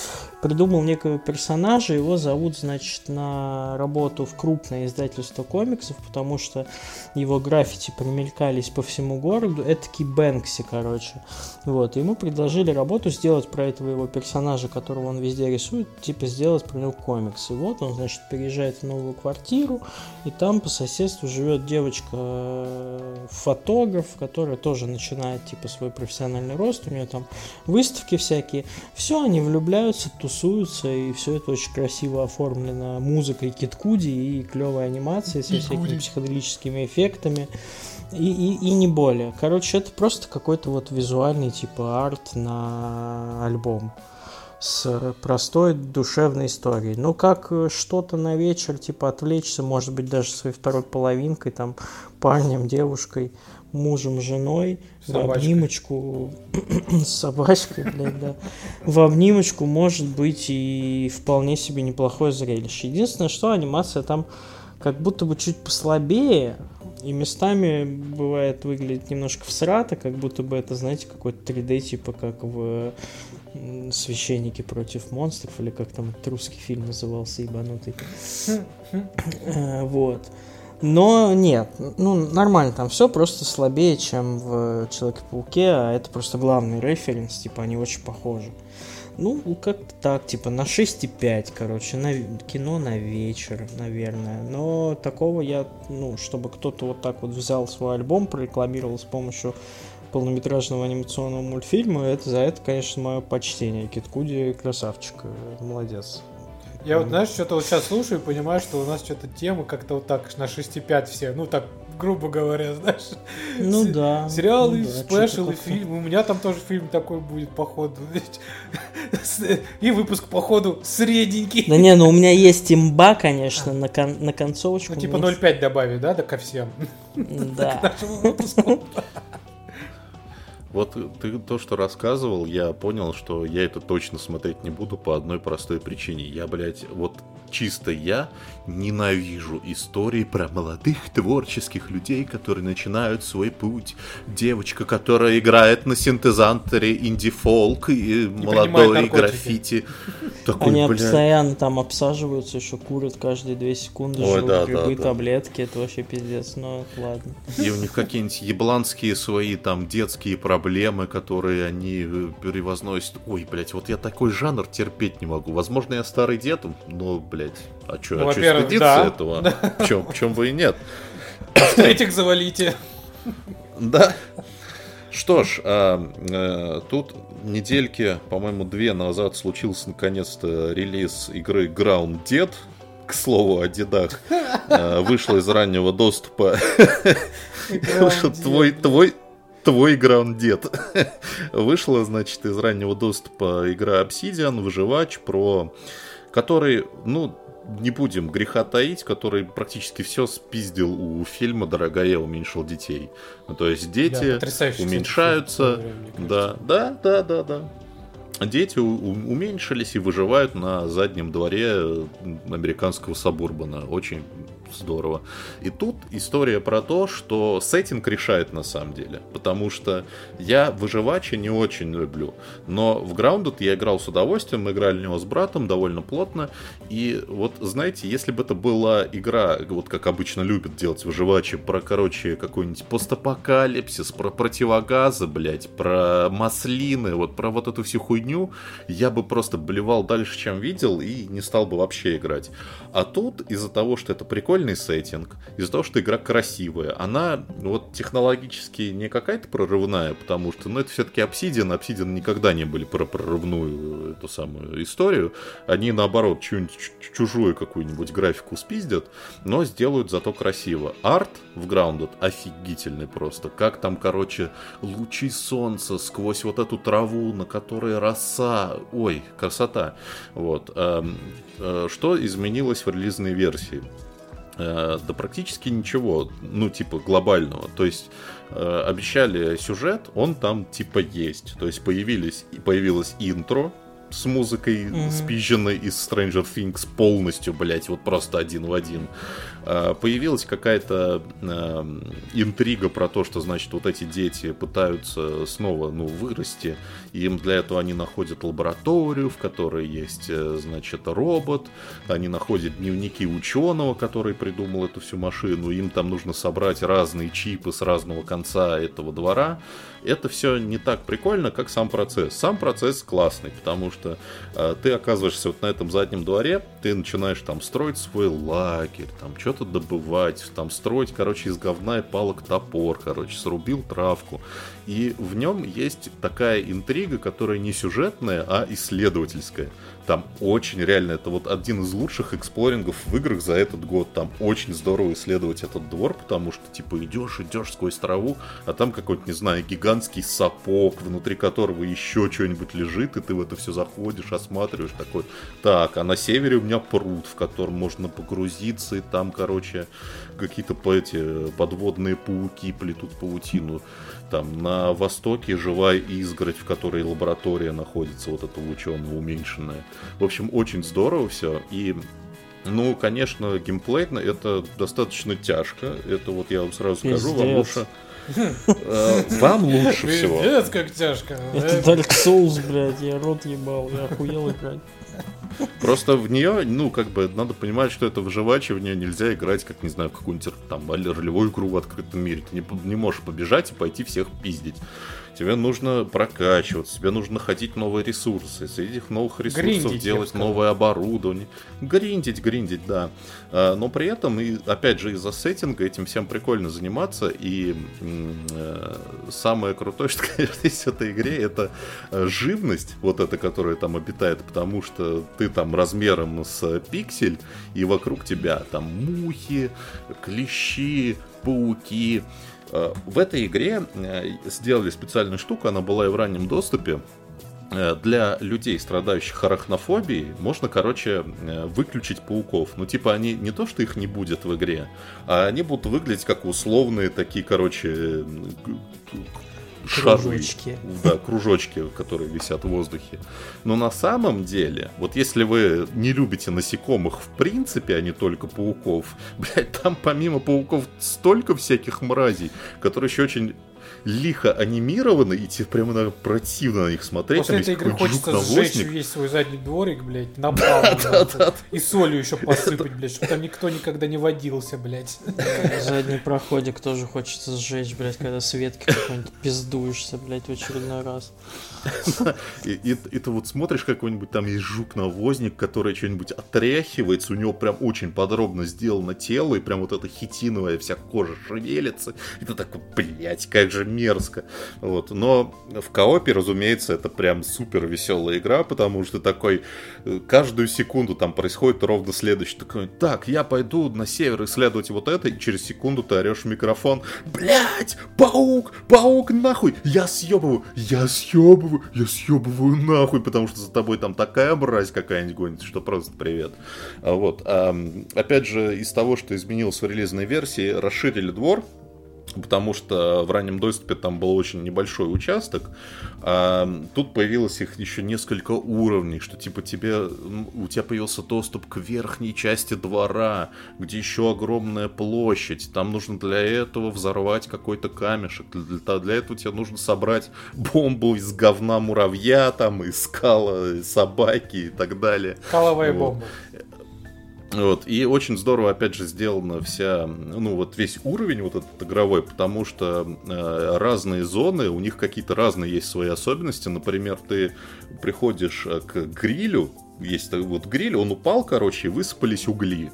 придумал некого персонажа, его зовут, значит, на работу в крупное издательство комиксов, потому что его граффити примелькались по всему городу, это Бэнкси, короче, вот, ему предложили работу сделать про этого его персонажа, которого он везде рисует, типа сделать про него комикс, вот он, значит, переезжает в новую квартиру, и там по соседству живет девочка-фотограф, э, которая тоже начинает, типа, свой профессиональный рост, у нее там выставки всякие, все, они влюбляются, тусуются, тусуются, и все это очень красиво оформлено музыкой Киткуди и клевой анимацией со всякими психоделическими эффектами. И, и, и не более. Короче, это просто какой-то вот визуальный типа арт на альбом с простой душевной историей. Ну, как что-то на вечер, типа отвлечься, может быть, даже своей второй половинкой, там, парнем, девушкой – мужем, женой, Собачкой. в обнимочку с собачкой, блядь, да. В обнимочку может быть и вполне себе неплохое зрелище. Единственное, что анимация там как будто бы чуть послабее, и местами бывает выглядит немножко всрато, как будто бы это, знаете, какой-то 3D, типа как в священники против монстров, или как там русский фильм назывался, ебанутый. Э, вот. Но нет, ну нормально, там все просто слабее, чем в Человеке-пауке, а это просто главный референс, типа они очень похожи. Ну, как-то так, типа на 6,5, короче, на кино на вечер, наверное. Но такого я, ну, чтобы кто-то вот так вот взял свой альбом, прорекламировал с помощью полнометражного анимационного мультфильма, это за это, конечно, мое почтение. Киткуди красавчик, молодец. Я вот, знаешь, что-то вот сейчас слушаю и понимаю, что у нас что-то тема как-то вот так на 6,5 все, ну так, грубо говоря, знаешь. Ну да. Сериалы, ну, да, спешлы, фильмы. У меня там тоже фильм такой будет, походу. И выпуск, походу, средненький. Да не, ну у меня есть имба, конечно, на, кон на концовочку. Ну типа 0,5 добавить, да, да, ко всем? Да. Вот ты то, что рассказывал, я понял, что я это точно смотреть не буду по одной простой причине. Я, блядь, вот чисто я ненавижу истории про молодых творческих людей, которые начинают свой путь. Девочка, которая играет на синтезаторе инди-фолк и, и молодой граффити. Такой, Они бля... постоянно там обсаживаются, еще курят каждые две секунды, Ой, жрут да, грибы, да, таблетки, это вообще пиздец, но ладно. И у них какие-нибудь ебланские свои там детские проблемы, которые они э, перевозносят. Ой, блядь, вот я такой жанр терпеть не могу. Возможно, я старый дед, но, блядь, а что, ну, а что стыдиться да. этого? Да. Чем, чем бы и нет. В-третьих, завалите. Да. Что ж, а, а, тут недельки, по-моему, две назад случился наконец-то релиз игры Ground Dead. К слову о дедах. А, вышла из раннего доступа. Твой, твой, твой Ground Dead. Вышла, значит, из раннего доступа игра Obsidian, выживач, про который, ну, не будем греха таить, который практически все спиздил у фильма «Дорогая, я уменьшил детей». Ну, то есть дети да, уменьшаются. Время, да, да, да, да, да. Дети уменьшились и выживают на заднем дворе американского сабурбана. Очень здорово. И тут история про то, что сеттинг решает на самом деле. Потому что я выживача не очень люблю. Но в Grounded я играл с удовольствием. Мы играли в него с братом довольно плотно. И вот, знаете, если бы это была игра, вот как обычно любят делать выживачи, про, короче, какой-нибудь постапокалипсис, про противогазы, блядь, про маслины, вот про вот эту всю хуйню, я бы просто блевал дальше, чем видел, и не стал бы вообще играть. А тут, из-за того, что это прикольно, прикольный сеттинг, из-за того, что игра красивая, она вот технологически не какая-то прорывная, потому что, ну, это все-таки Obsidian, Obsidian никогда не были про прорывную эту самую историю, они, наоборот, чью-нибудь чужую какую-нибудь графику спиздят, но сделают зато красиво. Арт в Grounded офигительный просто, как там, короче, лучи солнца сквозь вот эту траву, на которой роса, ой, красота, вот. Эм, э, что изменилось в релизной версии? Э, да практически ничего, ну, типа, глобального. То есть, э, обещали сюжет, он там, типа, есть. То есть, появились, появилось интро, с музыкой mm-hmm. спизженной из Stranger Things полностью, блять, вот просто один в один. А, появилась какая-то э, интрига про то, что, значит, вот эти дети пытаются снова, ну, вырасти, им для этого они находят лабораторию, в которой есть, э, значит, робот, они находят дневники ученого, который придумал эту всю машину, им там нужно собрать разные чипы с разного конца этого двора. Это все не так прикольно, как сам процесс. Сам процесс классный, потому что э, ты оказываешься вот на этом заднем дворе, ты начинаешь там строить свой лагерь, там что что-то добывать, там строить, короче, из говна и палок топор, короче, срубил травку. И в нем есть такая интрига, которая не сюжетная, а исследовательская. Там очень реально, это вот один из лучших эксплорингов в играх за этот год. Там очень здорово исследовать этот двор, потому что, типа, идешь, идешь сквозь траву, а там какой-то, не знаю, гигантский сапог, внутри которого еще что-нибудь лежит, и ты в это все заходишь, осматриваешь, такой, так, а на севере у меня пруд, в котором можно погрузиться, и там, короче, какие-то эти подводные пауки плетут паутину. Там на востоке живая изгородь, в которой лаборатория находится, вот этого ученого уменьшенная. В общем, очень здорово все. И ну, конечно, геймплейно это достаточно тяжко. Это вот я вам сразу Пиздец. скажу, вам лучше. Э, вам лучше всего. Пиздец, как тяжко. Это Dark Souls, блядь, я рот ебал, я охуел играть. Просто в нее, ну, как бы, надо понимать, что это выживачи, в нее нельзя играть, как, не знаю, какую-нибудь там ролевую игру в открытом мире. Ты не, не можешь побежать и пойти всех пиздить. Тебе нужно прокачиваться, тебе нужно находить новые ресурсы, среди этих новых ресурсов гриндить, делать новое оборудование. Гриндить, гриндить, да. А, но при этом, и, опять же, из-за сеттинга этим всем прикольно заниматься. И э, самое крутое, что, конечно, есть в этой игре, это э, живность, вот эта, которая там обитает, потому что ты там размером с пиксель, и вокруг тебя там мухи, клещи, пауки. Э, в этой игре э, сделали специальную штуку, она была и в раннем доступе. Э, для людей, страдающих арахнофобией, можно, короче, выключить пауков. Ну, типа, они не то, что их не будет в игре, а они будут выглядеть как условные такие, короче, кружочки. шары. Да, кружочки, которые висят в воздухе. Но на самом деле, вот если вы не любите насекомых в принципе, а не только пауков, блядь, там помимо пауков столько всяких мразей, которые еще очень лихо анимированы, и тебе прямо наверное, противно на них смотреть. После этой игры хочется сжечь весь свой задний дворик, блядь, на да, да, да. и солью еще посыпать, блядь, чтобы там никто никогда не водился, блядь. Задний проходик тоже хочется сжечь, блядь, когда с ветки какой-нибудь пиздуешься, блядь, в очередной раз. И, и, и ты вот смотришь какой-нибудь там есть жук-навозник, который что-нибудь отряхивается, у него прям очень подробно сделано тело, и прям вот эта хитиновая вся кожа шевелится, и ты такой, блядь, как же мерзко. Вот. Но в коопе, разумеется, это прям супер веселая игра, потому что такой э, каждую секунду там происходит ровно следующий. Такой, так, я пойду на север исследовать вот это, и через секунду ты орешь в микрофон, блять, паук, паук нахуй, я съебываю, я съебываю, я съебываю нахуй, потому что за тобой там такая мразь какая-нибудь гонится, что просто привет. А вот, а, опять же, из того, что изменилось в релизной версии, расширили двор, потому что в раннем доступе там был очень небольшой участок. А тут появилось их еще несколько уровней, что типа тебе, у тебя появился доступ к верхней части двора, где еще огромная площадь. Там нужно для этого взорвать какой-то камешек. Для, для этого тебе нужно собрать бомбу из говна муравья, там, из скала собаки и так далее. Каловая вот. бомба. Вот. И очень здорово, опять же, сделана вся, ну, вот весь уровень вот этот игровой, потому что э, разные зоны, у них какие-то разные есть свои особенности. Например, ты приходишь э, к грилю, есть вот гриль, он упал, короче, и высыпались угли.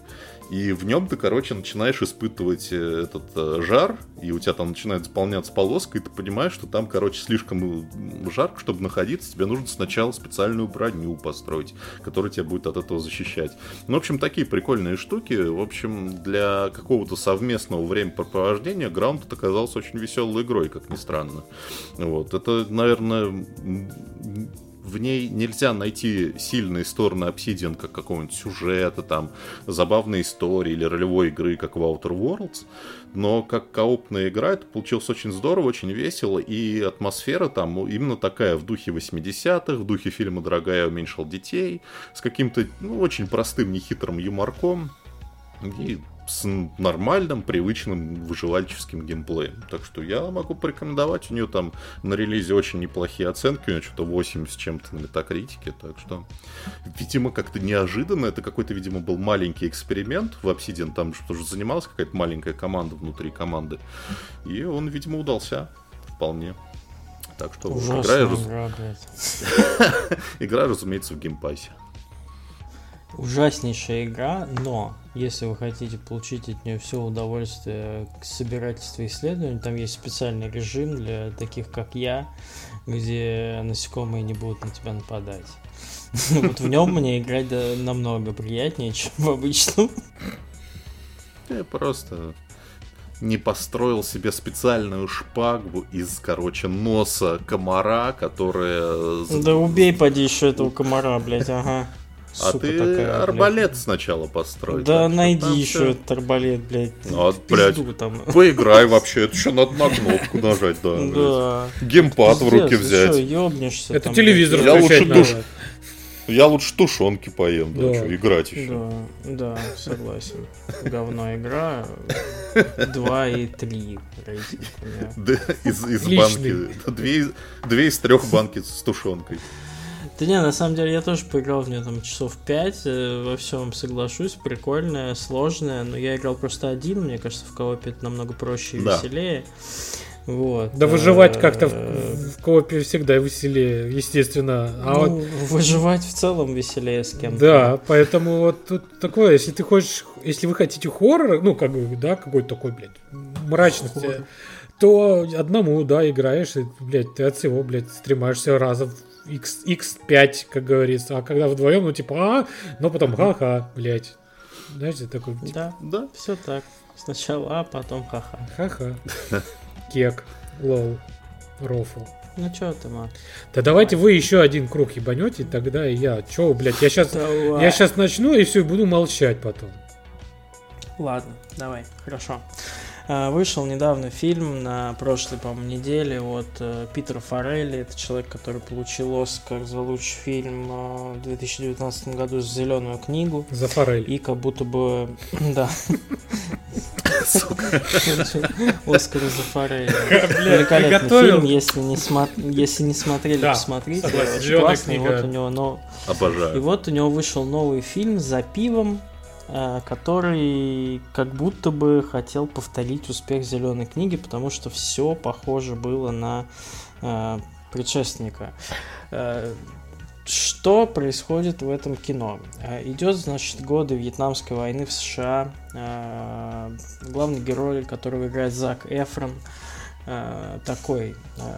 И в нем ты, короче, начинаешь испытывать э, этот э, жар, и у тебя там начинает заполняться полоска, и ты понимаешь, что там, короче, слишком жарко, чтобы находиться, тебе нужно сначала специальную броню построить, которая тебя будет от этого защищать. Ну, в общем, такие прикольные штуки. В общем, для какого-то совместного времяпрепровождения Grounded оказался очень веселой игрой, как ни странно. Вот. Это, наверное, в ней нельзя найти сильные стороны Obsidian, как какого-нибудь сюжета, там, забавной истории или ролевой игры, как в Outer Worlds, но как коопная игра это получилось очень здорово, очень весело, и атмосфера там именно такая, в духе 80-х, в духе фильма «Дорогая уменьшил детей», с каким-то ну, очень простым, нехитрым юморком, и с нормальным, привычным выживальческим геймплеем. Так что я могу порекомендовать. У нее там на релизе очень неплохие оценки. У нее что-то 8 с чем-то на метакритике. Так что, видимо, как-то неожиданно. Это какой-то, видимо, был маленький эксперимент в Obsidian. Там же тоже занималась какая-то маленькая команда внутри команды. И он, видимо, удался вполне. Так что игра, игра, разумеется, в геймпассе. Ужаснейшая игра, но если вы хотите получить от нее все удовольствие к собирательству и исследованию, там есть специальный режим для таких, как я, где насекомые не будут на тебя нападать. Вот в нем мне играть намного приятнее, чем в обычном. Я просто не построил себе специальную шпагу из, короче, носа комара, которая... Да убей, поди еще этого комара, блядь, ага. А ты такая, арбалет блядь. сначала построй. Да найди еще все... этот арбалет, блядь. Ну, а, блядь, там. поиграй вообще, это еще надо на кнопку нажать, да. Да. Геймпад в руки взять. ёбнешься. Это телевизор Я лучше душ... Я лучше тушенки поем, да, да. что, играть еще. Да, да, согласен. Говно игра. 2 и 3 рейтинг у меня. Из, из банки. Две, две из трех банки с тушенкой. Да не, на самом деле я тоже поиграл в нее там часов 5, э, во всем соглашусь, прикольная, сложная, но я играл просто один, мне кажется, в коопе это намного проще и да. веселее. Вот. Да выживать как-то в, в коопе всегда веселее, естественно. А ну, вот... выживать в целом веселее с кем-то. Да, поэтому вот тут такое, если ты хочешь, если вы хотите хоррор, ну, как бы, да, какой-то такой, блядь, мрачности, Хоррор. то одному, да, играешь, и, блядь, ты от всего, блядь, стремаешься раза в X, X5, как говорится. А когда вдвоем, ну типа, а, но потом ха-ха, блядь. Знаете, такой... Типа, да, да, все так. Сначала а, потом ха-ха. Ха-ха. Кек, лол, рофл. Ну чё ты, Мак? Да давайте вы еще один круг ебанете, тогда и я. Чё, блядь, я сейчас, я сейчас начну и все, буду молчать потом. Ладно, давай, хорошо. А, вышел недавно фильм на прошлой, по-моему, неделе от э, Питера Форелли. Это человек, который получил Оскар за лучший фильм э, в 2019 году за зеленую книгу. За Форель. И как будто бы... Да. Оскар за Форель. Великолепный фильм, если не, если не смотрели, посмотрите. Очень классный. Вот у него, но... Обожаю. И вот у него вышел новый фильм за пивом который как будто бы хотел повторить успех зеленой книги, потому что все похоже было на э, предшественника. Э, что происходит в этом кино? Э, идет, значит, годы Вьетнамской войны в США. Э, главный герой, которого играет Зак Эфрон, э, такой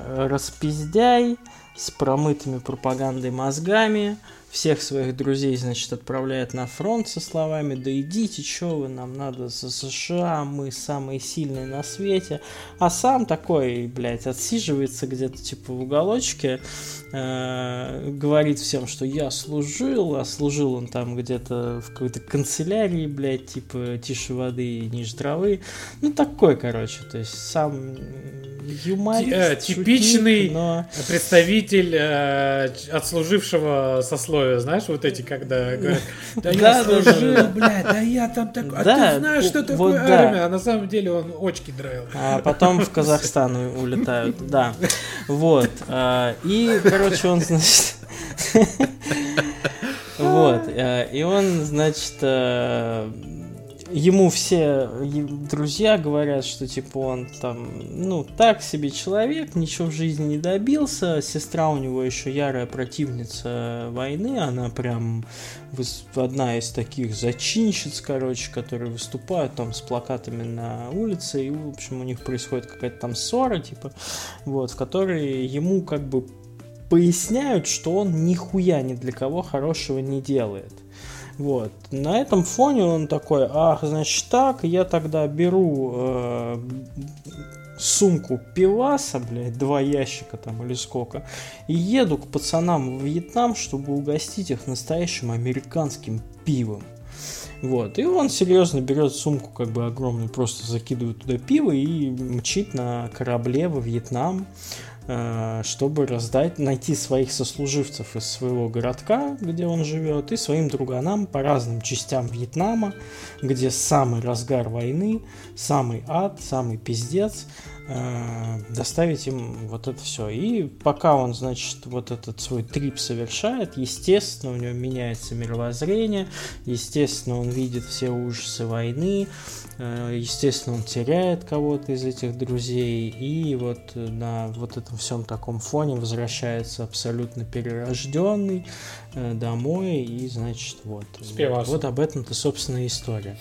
распиздяй с промытыми пропагандой мозгами, всех своих друзей, значит, отправляет на фронт со словами «Да идите, что вы, нам надо за США, мы самые сильные на свете». А сам такой, блядь, отсиживается где-то типа в уголочке, э, говорит всем, что я служил, а служил он там где-то в какой-то канцелярии, блядь, типа тише воды и ниже травы. Ну, такой, короче, то есть сам юморист, э, Типичный шутник, но... представитель э, отслужившего сословия, знаешь, вот эти, когда говорят, да я служил, блядь, да я там такой, а ты знаешь, что такое армия, а на самом деле он очки драил. А потом в Казахстан улетают, да. Вот. Э, и, короче, он, значит... Вот. Э, и он, значит, ему все друзья говорят, что типа он там, ну, так себе человек, ничего в жизни не добился. Сестра у него еще ярая противница войны, она прям одна из таких зачинщиц, короче, которые выступают там с плакатами на улице, и, в общем, у них происходит какая-то там ссора, типа, вот, в которой ему как бы поясняют, что он нихуя ни для кого хорошего не делает. Вот. На этом фоне он такой, ах, значит так, я тогда беру э, сумку пиваса, блядь, два ящика там или сколько, и еду к пацанам в Вьетнам, чтобы угостить их настоящим американским пивом. Вот. И он серьезно берет сумку, как бы огромную, просто закидывает туда пиво и мчит на корабле во Вьетнам. Э, чтобы раздать, найти своих сослуживцев из своего городка, где он живет, и своим друганам по разным частям Вьетнама, где самый разгар войны, самый ад, самый пиздец, Э, доставить им вот это все. И пока он, значит, вот этот свой трип совершает, естественно, у него меняется мировоззрение, естественно, он видит все ужасы войны, э, естественно, он теряет кого-то из этих друзей, и вот на вот этом всем таком фоне возвращается абсолютно перерожденный э, домой, и, значит, вот. Вот об этом-то, собственно, история.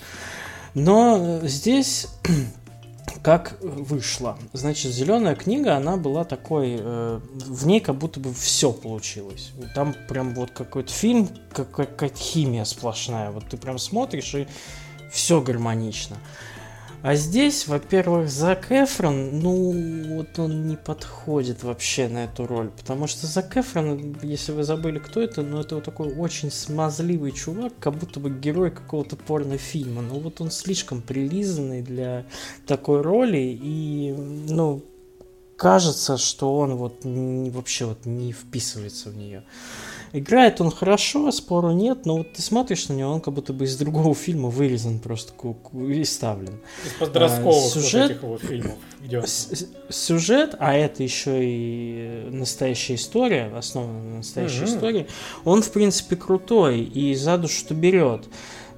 Но здесь как вышло. Значит, зеленая книга, она была такой, э, в ней как будто бы все получилось. Там прям вот какой-то фильм, как, какая-то химия сплошная. Вот ты прям смотришь и все гармонично. А здесь, во-первых, Зак Эфрон, ну, вот он не подходит вообще на эту роль, потому что Зак Эфрон, если вы забыли, кто это, ну, это вот такой очень смазливый чувак, как будто бы герой какого-то порнофильма, ну, вот он слишком прилизанный для такой роли, и, ну, кажется, что он вот не, вообще вот не вписывается в нее. Играет он хорошо, спору нет, но вот ты смотришь на него, он как будто бы из другого фильма вырезан просто и ставлен. Из подростковых а, сюжет, вот этих вот фильмов идет. Сюжет, а это еще и настоящая история, основана на настоящей угу. истории, он в принципе крутой и за душу-то берет.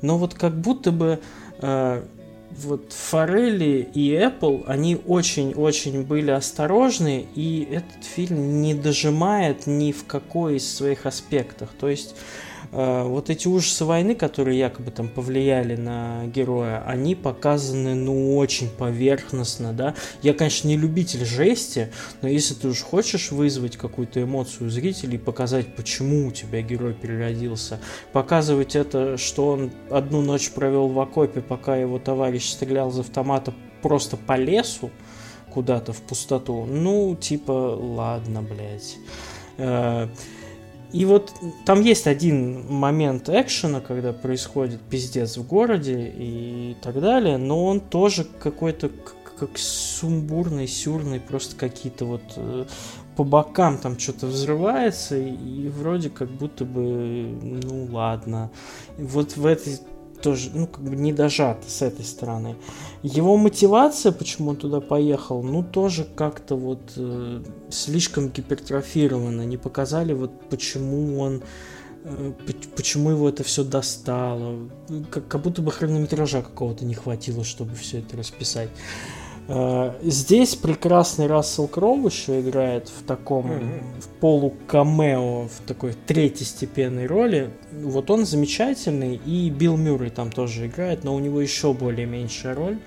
Но вот как будто бы э, вот Форелли и Apple, они очень-очень были осторожны, и этот фильм не дожимает ни в какой из своих аспектах. То есть вот эти ужасы войны, которые якобы там повлияли на героя, они показаны, ну, очень поверхностно, да. Я, конечно, не любитель жести, но если ты уж хочешь вызвать какую-то эмоцию у зрителей, показать, почему у тебя герой переродился, показывать это, что он одну ночь провел в окопе, пока его товарищ стрелял из автомата просто по лесу, куда-то в пустоту, ну, типа, ладно, блядь. И вот там есть один момент экшена, когда происходит пиздец в городе и так далее, но он тоже какой-то как сумбурный, сюрный, просто какие-то вот э, по бокам там что-то взрывается, и вроде как будто бы, ну ладно. Вот в этой тоже, ну, как бы не дожато с этой стороны. Его мотивация, почему он туда поехал, ну, тоже как-то вот э, слишком гипертрофировано. Не показали вот почему он э, почему его это все достало. Как, как будто бы хронометража какого-то не хватило, чтобы все это расписать. Э, здесь прекрасный Рассел Кроу еще играет в таком mm-hmm. в полукамео, в такой третьестепенной роли. Вот он замечательный, и Билл Мюррей там тоже играет, но у него еще более меньшая роль.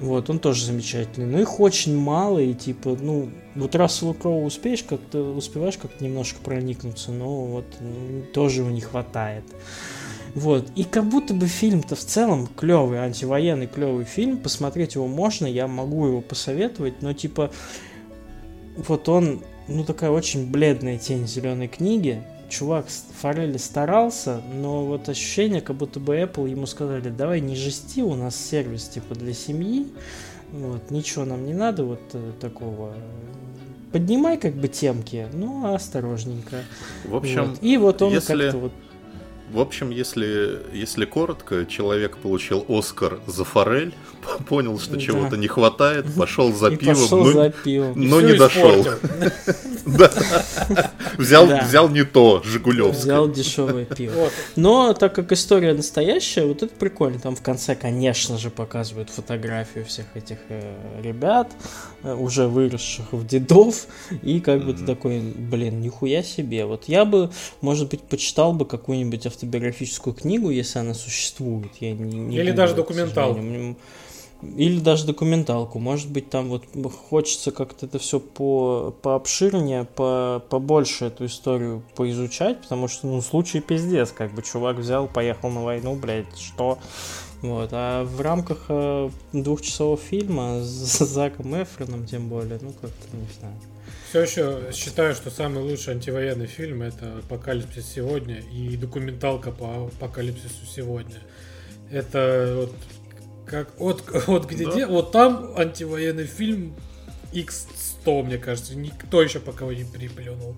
Вот, он тоже замечательный. Но их очень мало, и типа, ну, вот Расселу Кроу успеешь как-то, успеваешь как-то немножко проникнуться, но вот тоже его не хватает. Вот. И как будто бы фильм-то в целом клевый, антивоенный клевый фильм. Посмотреть его можно, я могу его посоветовать, но типа вот он, ну такая очень бледная тень зеленой книги. Чувак Форелли старался, но вот ощущение, как будто бы Apple ему сказали, давай не жести, у нас сервис типа для семьи, вот, ничего нам не надо вот э, такого поднимай как бы темки, ну осторожненько. В общем, вот. и вот он если... как-то вот в общем, если, если коротко, человек получил Оскар за форель, понял, что да. чего-то не хватает, пошел за пивом, пошел но, за пивом. но не дошел. Взял, взял не то, Жигулевское. Взял дешевое пиво. Но так как история настоящая, вот это прикольно. Там в конце, конечно же, показывают фотографию всех этих э, ребят, э, уже выросших в дедов. И как бы ты такой, блин, нихуя себе. Вот я бы, может быть, почитал бы какую-нибудь автобиографическую книгу, если она существует. Я не, не Или даже. Мне- Или даже документалку. Может быть, там вот хочется как-то это все по, пообширнее, по, побольше эту историю поизучать, потому что, ну, случай пиздец, как бы чувак взял, поехал на войну, блядь, что? Вот, а в рамках э, двухчасового фильма с Заком Эфроном, тем более, ну, как-то, не знаю. Все еще считаю, что самый лучший антивоенный фильм это «Апокалипсис сегодня» и документалка по «Апокалипсису сегодня». Это вот как вот, вот где Да. де- вот там антивоенный фильм X100, мне кажется, никто еще пока его не приплюнул.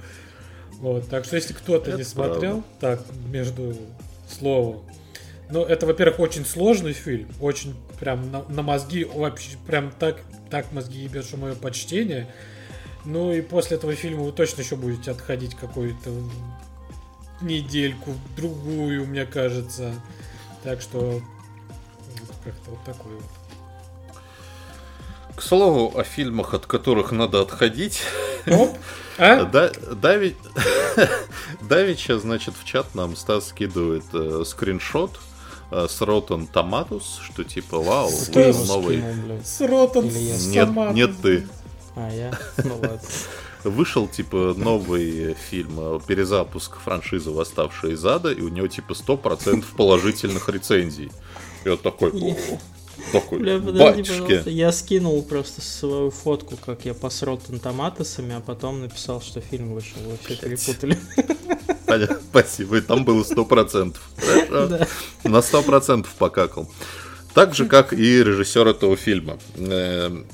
Вот, так что если кто-то Это не смотрел, так, между словом, ну, это, во-первых, очень сложный фильм, очень прям на, на мозги, вообще прям так, так мозги ебет, что мое почтение. Ну и после этого фильма вы точно еще будете отходить какую-то недельку, другую, мне кажется. Так что вот как-то вот такой вот. К слову о фильмах, от которых надо отходить. Оп, а? Да, Дави... Давича, значит, в чат нам Стас скидывает э, скриншот э, с Rotten Tomatoes, что типа, вау, вышел новый... скинул? С с Нет, томатом. нет ты. А, я? Ну ладно. Вышел, типа, новый фильм, э, перезапуск франшизы «Восставшие из ада», и у него, типа, 100% положительных рецензий. Вот такой, «О, такой, Бля, подожди, батюшки. пожалуйста. Я скинул просто свою фотку, как я посрал томатосами, а потом написал, что фильм вышел. Вы все перепутали. Понятно, Спасибо, и там было 100%. Хорошо. Да. На 100% покакал. Так же, как и режиссер этого фильма. Эм,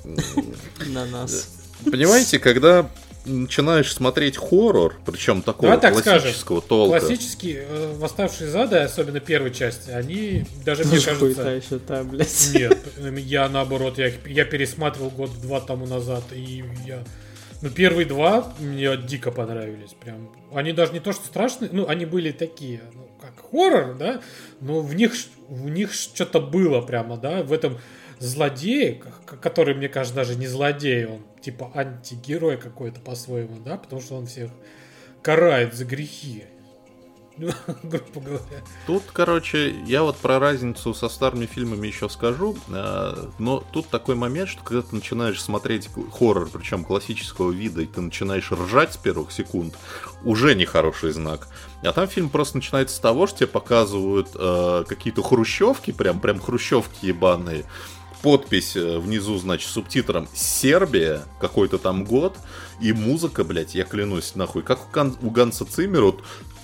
На нас. Понимаете, когда начинаешь смотреть хоррор, причем такого Давай так классического толка. Классические э, «Восставшие из ада», особенно первой части, они даже, мне Тоже хуета кажется... еще там, блядь. Нет, я наоборот, я, я пересматривал год-два тому назад, и я... Ну, первые два мне дико понравились, прям. Они даже не то, что страшные, ну, они были такие, ну, как хоррор, да, но в них, в них что-то было прямо, да, в этом злодее, к- который, мне кажется, даже не злодей, он типа антигерой какой-то по-своему, да, потому что он всех карает за грехи. Грубо говоря. Тут, короче, я вот про разницу со старыми фильмами еще скажу, э, но тут такой момент, что когда ты начинаешь смотреть хоррор, причем классического вида, и ты начинаешь ржать с первых секунд, уже нехороший знак. А там фильм просто начинается с того, что тебе показывают э, какие-то хрущевки, прям, прям хрущевки ебаные, подпись э, внизу, значит, субтитром «Сербия», какой-то там год, и музыка, блядь, я клянусь, нахуй, как у, Ган- у Ганса Циммера,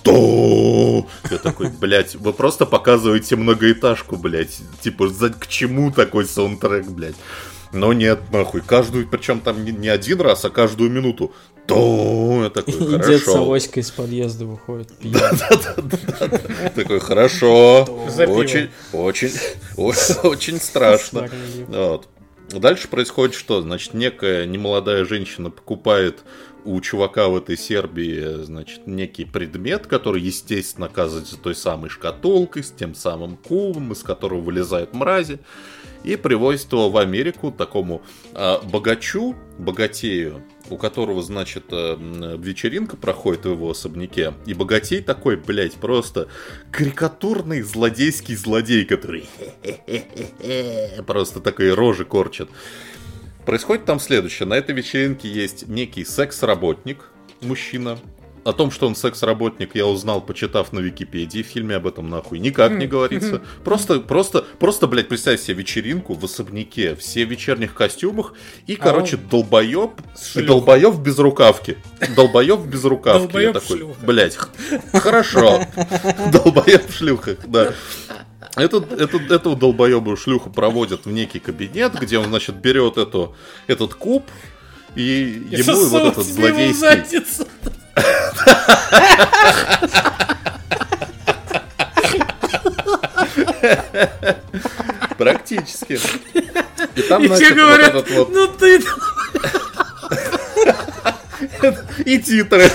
то Я такой, блядь, вы просто показываете многоэтажку, блядь. Типа, за, к чему такой саундтрек, блядь? Но нет, нахуй, каждую, причем там не один раз, а каждую минуту. То я такой, И дед с хорошо. авоськой из подъезда выходит. Такой, хорошо. Очень, очень, очень страшно. Вот. Дальше происходит что? Значит, некая немолодая женщина покупает у чувака в этой Сербии, значит, некий предмет, который, естественно, оказывается той самой шкатулкой, с тем самым кубом, из которого вылезают мрази, и привозит его в Америку такому а, богачу, богатею, у которого, значит, э, м, вечеринка проходит в его особняке, и богатей такой, блядь, просто карикатурный злодейский злодей, который просто такой рожи корчит. Происходит там следующее. На этой вечеринке есть некий секс-работник, мужчина. О том, что он секс-работник, я узнал, почитав на Википедии. В фильме об этом нахуй никак не говорится. Просто, просто, просто, блядь, представь себе вечеринку в особняке, все в вечерних костюмах, и, короче, долбоеб, С и долбоеб в безрукавке. Долбоеб в безрукавке. Я такой, шлюхах. блядь, хорошо. Долбоеб в шлюхах, да. Этот, этот, эту долбоебую шлюху проводят в некий кабинет, где он, значит, берет эту, этот куб, и И ему вот этот злодейский... Практически. И там, И все вот говорят, этот вот... ну ты... И титры.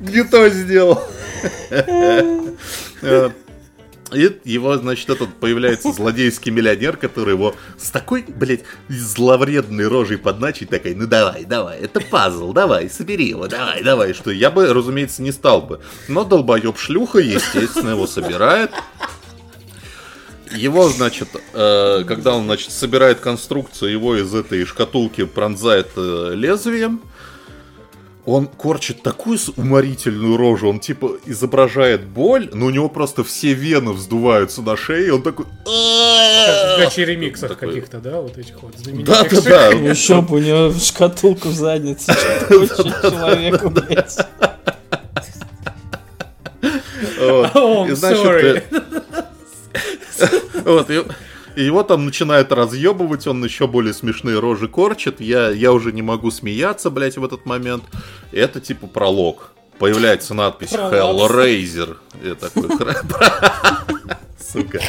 Не то сделал. И его, значит, этот появляется злодейский миллионер, который его с такой, блядь, зловредной рожей подначит, такой, ну давай, давай, это пазл, давай, собери его, давай, давай, что я бы, разумеется, не стал бы. Но долбоеб шлюха, естественно, его собирает. Его, значит, э, когда он, значит, собирает конструкцию, его из этой шкатулки пронзает э, лезвием, он корчит такую уморительную рожу, он типа изображает боль, но у него просто все вены вздуваются на шее, и он такой... Как в ремиксах каких-то, да, вот этих вот Да, да, да. Еще бы у него шкатулку в заднице человеку, блядь. Oh, sorry. Вот, и его там начинают разъебывать, он еще более смешные рожи корчит. Я, я уже не могу смеяться, блядь, в этот момент. Это типа пролог. Появляется надпись Hellraiser. Я такой... Сука.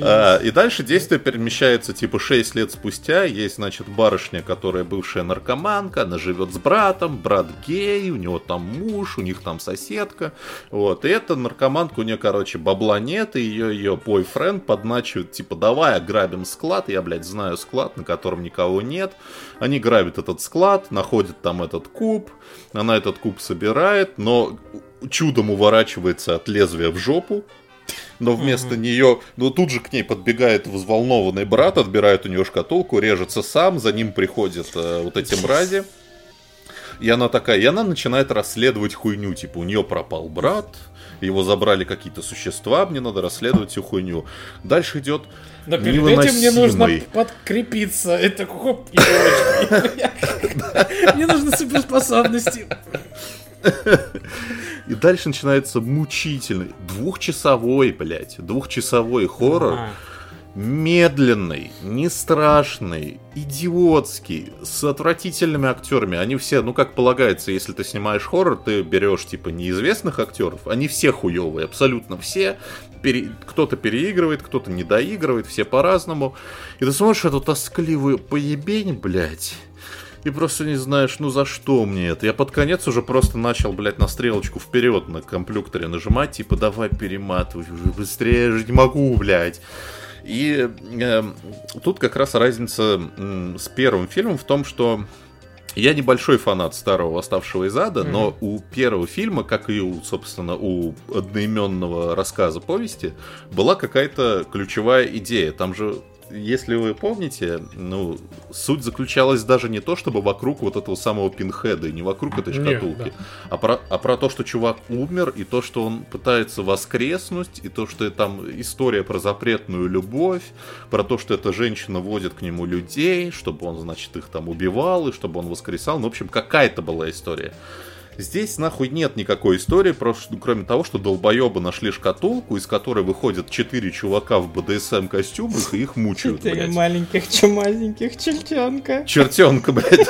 А, и дальше действие перемещается типа 6 лет спустя. Есть, значит, барышня, которая бывшая наркоманка, она живет с братом, брат гей, у него там муж, у них там соседка. Вот, и эта наркоманка, у нее, короче, бабла нет, и ее, ее бойфренд подначивает, типа, давай ограбим склад, я, блядь, знаю склад, на котором никого нет. Они грабят этот склад, находят там этот куб, она этот куб собирает, но чудом уворачивается от лезвия в жопу, но вместо mm-hmm. нее, ну тут же к ней подбегает взволнованный брат, отбирает у нее шкатулку, режется сам, за ним приходят э, вот эти мрази. И она такая, и она начинает расследовать хуйню, типа у нее пропал брат, его забрали какие-то существа, мне надо расследовать всю хуйню. Дальше идет но перед этим мне нужно подкрепиться. Это хоп, Мне нужны суперспособности. И дальше начинается мучительный, двухчасовой, блядь, двухчасовой хоррор. Медленный, не страшный, идиотский, с отвратительными актерами. Они все, ну как полагается, если ты снимаешь хоррор, ты берешь типа неизвестных актеров. Они все хуевые, абсолютно все. Пере... Кто-то переигрывает, кто-то не доигрывает, все по-разному. И ты смотришь эту тоскливую поебень, блядь и просто не знаешь, ну за что мне это. Я под конец уже просто начал, блядь, на стрелочку вперед на компьютере нажимать, типа, давай перематывай уже быстрее, я же не могу, блядь. И э, тут как раз разница э, с первым фильмом в том, что я небольшой фанат старого «Восставшего из ада», mm-hmm. но у первого фильма, как и у, собственно, у одноименного рассказа повести, была какая-то ключевая идея. Там же если вы помните, ну, суть заключалась даже не то, чтобы вокруг вот этого самого пинхеда, и не вокруг этой шкатулки, Нет, да. а, про, а про то, что чувак умер, и то, что он пытается воскреснуть, и то, что там история про запретную любовь, про то, что эта женщина водит к нему людей, чтобы он, значит, их там убивал, и чтобы он воскресал. Ну, в общем, какая-то была история. Здесь нахуй нет никакой истории, просто, кроме того, что долбоебы нашли шкатулку, из которой выходят четыре чувака в БДСМ костюмах и их мучают, Четыре маленьких чумазеньких чертенка. Чертенка, блядь.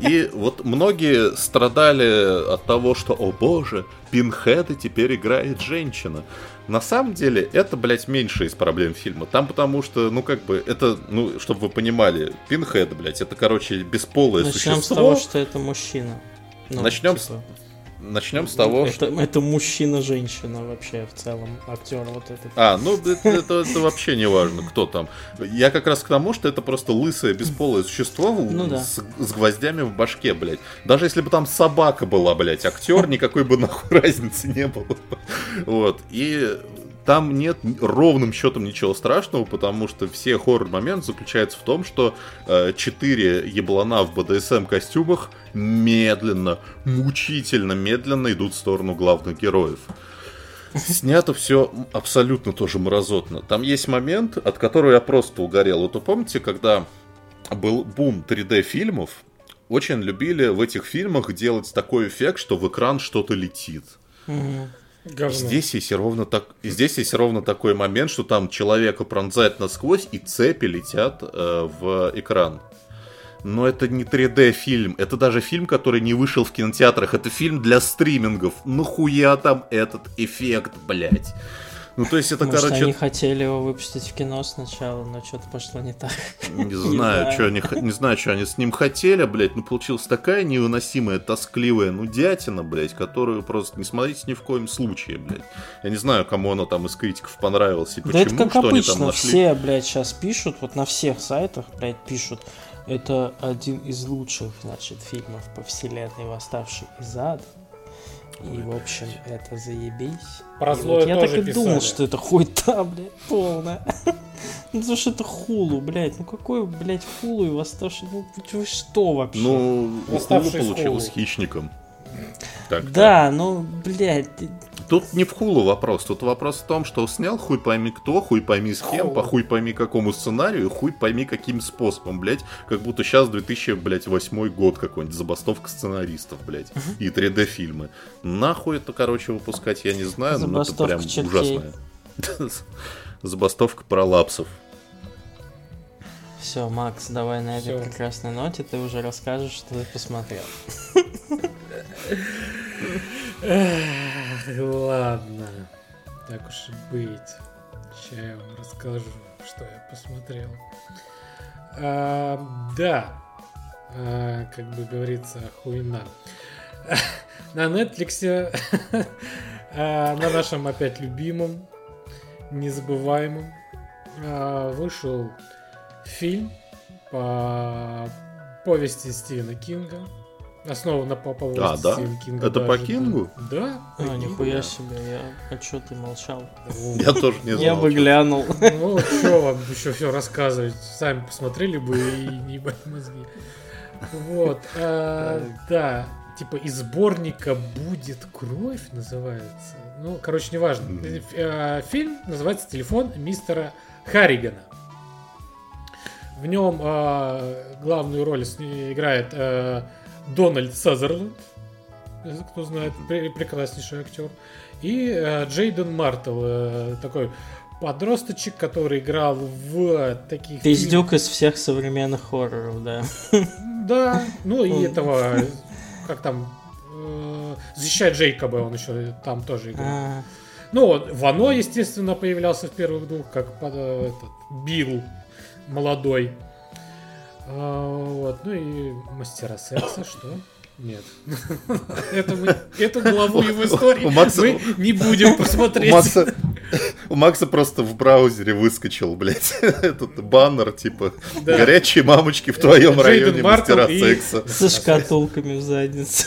И вот многие страдали от того, что, о боже, Пинхеда теперь играет женщина. На самом деле, это, блядь, меньше из проблем фильма. Там потому что, ну, как бы, это, ну, чтобы вы понимали, Пинхед, блядь, это, короче, бесполое Начнем существо. с того, что это мужчина. Ну, начнем, типа... с, начнем с того, это, что... Это мужчина-женщина вообще в целом, актер вот этот. А, ну это, это, это вообще не важно, кто там. Я как раз к тому, что это просто лысое бесполое существо ну, да. с, с гвоздями в башке, блядь. Даже если бы там собака была, блядь, актер, никакой бы нахуй разницы не было. Вот. И там нет ровным счетом ничего страшного, потому что все хоррор-момент заключается в том, что э, четыре еблана в БДСМ-костюмах медленно, мучительно медленно идут в сторону главных героев. Снято все абсолютно тоже мразотно. Там есть момент, от которого я просто угорел. Вот вы помните, когда был бум 3D-фильмов, очень любили в этих фильмах делать такой эффект, что в экран что-то летит. Угу. Говно. Здесь есть ровно так, здесь есть ровно такой момент, что там человека пронзает насквозь и цепи летят э, в экран. Но это не 3D фильм, это даже фильм, который не вышел в кинотеатрах, это фильм для стримингов. Нахуя там этот эффект, блядь? Ну, то есть это, Может, короче, они хотели его выпустить в кино сначала, но что-то пошло не так. Не знаю, что они, не знаю, что они с ним хотели, блядь, но получилась такая невыносимая, тоскливая нудятина, блядь, которую просто не смотрите ни в коем случае, блядь. Я не знаю, кому оно там из критиков понравилось и Да почему, это как что они там обычно, нашли. все, блядь, сейчас пишут, вот на всех сайтах, блядь, пишут, это один из лучших, значит, фильмов по вселенной «Восставший из ада». И, в общем, это заебись. Про И вот злое я так и думал, писали. что это хуйта, блядь, полная. Ну, потому что это хулу, блядь. Ну, какой, блядь, хулу и восставший? Ну, вы что вообще? Ну, Хулу получилось хищником. Так, да, ну, блядь, Тут не в хулу вопрос, тут вопрос в том, что снял хуй пойми кто, хуй пойми с кем, по хуй пойми какому сценарию, хуй пойми каким способом, блядь, как будто сейчас 2008 год какой-нибудь, забастовка сценаристов, блядь, и 3D-фильмы. Нахуй это, короче, выпускать, я не знаю, но это Забастовка прям ужасная. Забастовка пролапсов. Все, Макс, давай на этой прекрасной ноте ты уже расскажешь, что ты посмотрел. Ладно, так уж и быть. Сейчас я вам расскажу, что я посмотрел. А, да, А, как бы говорится, хуйна. На Netflix, а, на нашем опять любимом, незабываемом, а, вышел фильм по повести Стивена Кинга. Основана по повести А, да? Кинга. Это по даже, Кингу? Да. А, по нихуя себе, я... А чё ты молчал? Вот. Я тоже не знал. Я бы глянул. Ну, что вам еще все рассказывать? Сами посмотрели бы и не ебать мозги. Вот. а, Да. Типа из сборника «Будет кровь» называется. Ну, короче, неважно. Э, Фильм называется «Телефон мистера Харригана». В нем а, главную роль играет э, Дональд Сазерленд, кто знает, пре- прекраснейший актер. И э, Джейден Мартел, э, такой подросточек, который играл в таких... Пиздюк из всех современных хорроров, да. Да, ну и этого, как там, э, защищать Джейкоба он еще там тоже играл. А, Ну, он в Оно, естественно, появлялся в первых двух, как под, э, этот, Билл молодой. А, вот, ну и мастера секса, что? Нет. Это мы, эту главу его истории У Макса- мы не будем У посмотреть. Макса, у Макса просто в браузере выскочил, блядь, этот баннер, типа, Да. горячие мамочки в твоем Джейден районе Мартел мастера и- секса. со шкатулками в заднице.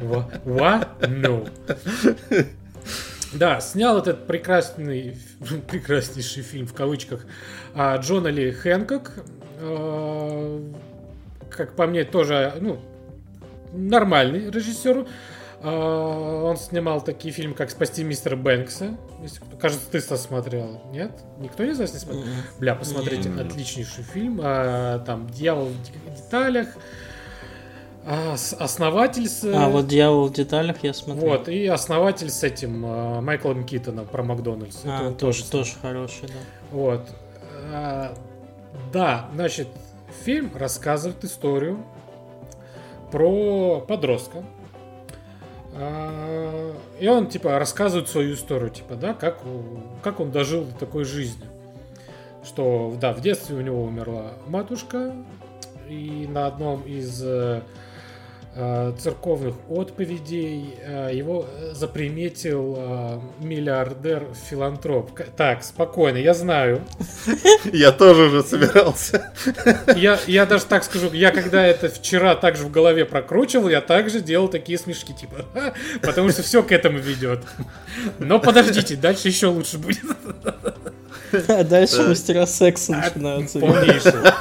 Ва- ва- ну. Да, снял этот прекрасный, прекраснейший фильм в кавычках а, Джона Ли Хэнкок. А, Как по мне, тоже, ну, нормальный режиссер. А, Он снимал такие фильмы, как «Спасти мистера Бэнкса». Если Кажется, ты смотрел. Нет? Никто не знает, не смотрел? Бля, посмотрите, Не. отличнейший фильм. А, там «Дьявол в де- деталях», «Основатель» с... А, вот «Дьявол в деталях» я смотрел. Вот, и основатель с этим а, Майклом Китоном про Макдональдс. Это А, он тоже, снял. тоже хороший, да. Вот. А, да, значит, фильм рассказывает историю про подростка. А, И он, типа, рассказывает свою историю, типа, да, как, как он дожил до такой жизни. Что, да, в детстве у него умерла матушка, и на одном из э, э, церковных отповедей э, его э, заприметил э, миллиардер-филантроп. Так, спокойно, я знаю. Я тоже уже собирался. Я, я даже так скажу, я когда это вчера также в голове прокручивал, я также делал такие смешки, типа, потому что все к этому ведет. Но подождите, дальше еще лучше будет. А дальше Да. мастера секса А, начинаются. Полнейшее.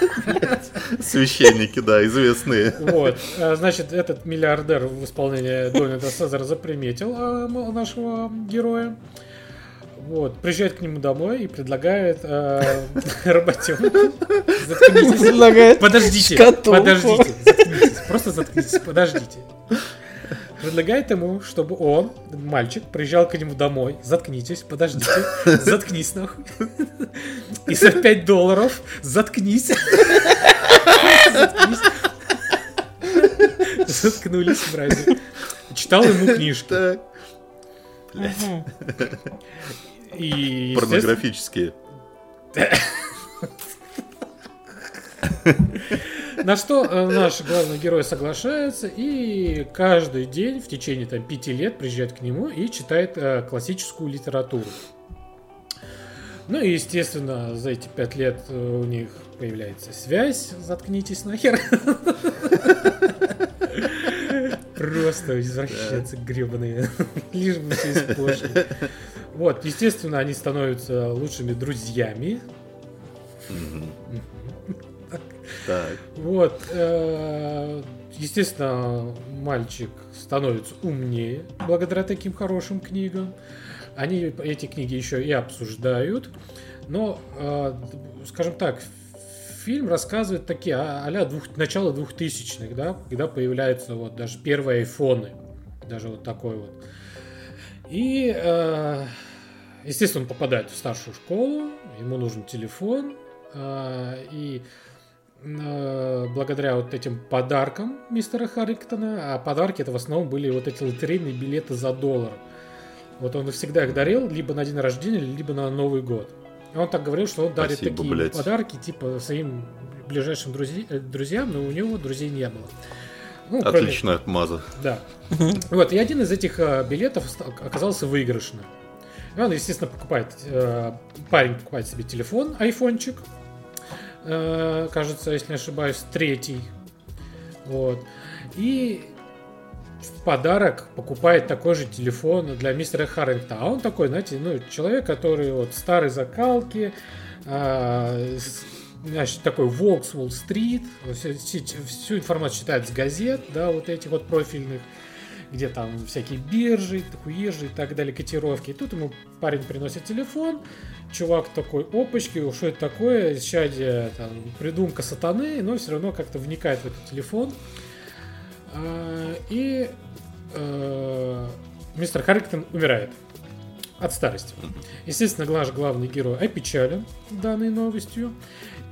Священники, да, известные. Вот, а, значит, этот миллиардер в исполнении Дональда Сезара заприметил а, нашего героя. Вот, приезжает к нему домой и предлагает э, работенку. Заткнитесь. Предлагает Подождите, шкатулку. подождите, заткнитесь, просто заткнитесь, подождите. Предлагает ему, чтобы он, мальчик, приезжал к нему домой. Заткнитесь, подождите, заткнись нахуй. И за 5 долларов заткнись. Заткнулись, братья. читал ему книжки. И, Порнографические. На что э, наш главный герой соглашается и каждый день в течение там, пяти лет приезжает к нему и читает э, классическую литературу. Ну и, естественно, за эти пять лет э, у них появляется связь. Заткнитесь нахер. Просто извращенцы гребаные. Лишь бы все испортили. Вот, естественно, они становятся лучшими друзьями. Так. Вот, э, естественно, мальчик становится умнее благодаря таким хорошим книгам. Они эти книги еще и обсуждают. Но, э, скажем так, фильм рассказывает такие а- а-ля двух, начало двухтысячных, да, когда появляются вот даже первые айфоны. Даже вот такой вот. И, э, естественно, он попадает в старшую школу, ему нужен телефон, э, и э, благодаря вот этим подаркам мистера Харрингтона, а подарки это в основном были вот эти лотерейные билеты за доллар. Вот он всегда их дарил либо на день рождения, либо на Новый год. Он так говорил, что он дарит Спасибо, такие блядь. подарки типа своим ближайшим друзи- э, друзьям, но у него друзей не было. Ну, кроме- Отличная отмаза. да. Вот, и один из этих э, билетов оказался выигрышным. И он, естественно, покупает, э, парень покупает себе телефон, айфончик, э, кажется, если не ошибаюсь, третий. Вот. И в подарок покупает такой же телефон для мистера Харрингтона. А он такой, знаете, ну, человек, который вот старой закалки, с- значит, такой волк с Уолл-стрит, всю, информацию читает с газет, да, вот этих вот профильных, где там всякие биржи, хуежи и так далее, котировки. И тут ему парень приносит телефон, чувак такой, опачки, что это такое, исчадие, там, придумка сатаны, но все равно как-то вникает в этот телефон. А, И э, мистер Харрингтон умирает от старости. Естественно, наш главный герой опечален данной новостью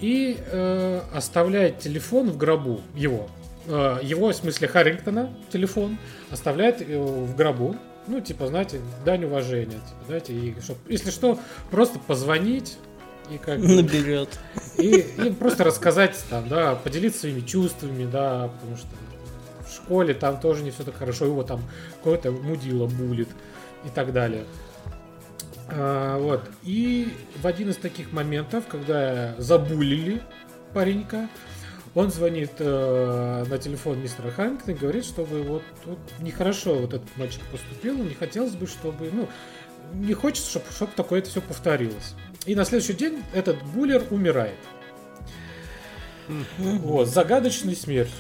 и э, оставляет телефон в гробу его. Э, его, в смысле Харрингтона, телефон оставляет э, в гробу. Ну, типа, знаете, дань уважения. Типа, знаете, и чтоб, если что, просто позвонить и как Наберет. и, и просто рассказать там, да, поделиться своими чувствами, да, потому что школе там тоже не все так хорошо, его там какой-то мудила булит и так далее. А, вот. И в один из таких моментов, когда забулили паренька, он звонит э, на телефон мистера Ханкина и говорит, чтобы вот, вот нехорошо вот этот мальчик поступил, не хотелось бы, чтобы, ну, не хочется, чтобы, чтобы такое это все повторилось. И на следующий день этот буллер умирает. Вот, загадочной смертью.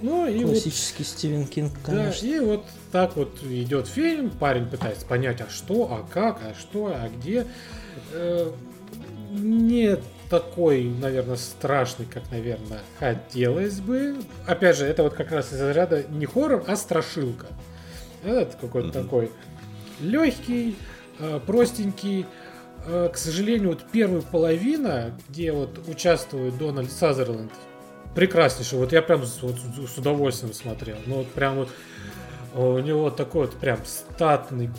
Ну и вот Классический Стивен Кинг, да, конечно. и вот так вот идет фильм, парень пытается понять, а что, а как, а что, а где. Э, Не такой, наверное, страшный, как, наверное, хотелось бы. Опять же, это вот как раз из разряда не хоррор, а страшилка. Это какой-то Мгм. такой легкий, э, простенький. Э, К сожалению, вот первая половина, где вот участвует Дональд Сазерленд, прекраснейший. Вот я прям с, вот с- удовольствием смотрел. Ну вот прям вот э, у него такой вот прям статный,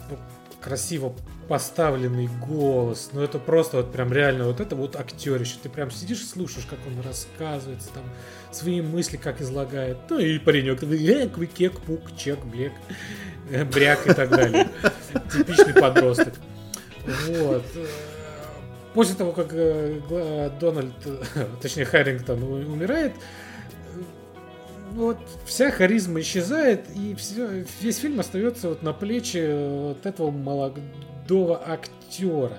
красиво поставленный голос. Ну это просто вот прям реально вот это вот актерище. Ты прям сидишь и слушаешь, как он рассказывает, там свои мысли как излагает. Ну и паренек, такой, э, квикек, пук, чек, блек, э, бряк и так далее. Типичный подросток. Вот. Э, После того, как э, Дональд, э, точнее Харрингтон умирает, э, вот вся харизма исчезает, и все, весь фильм остается вот на плечи вот этого молодого актера.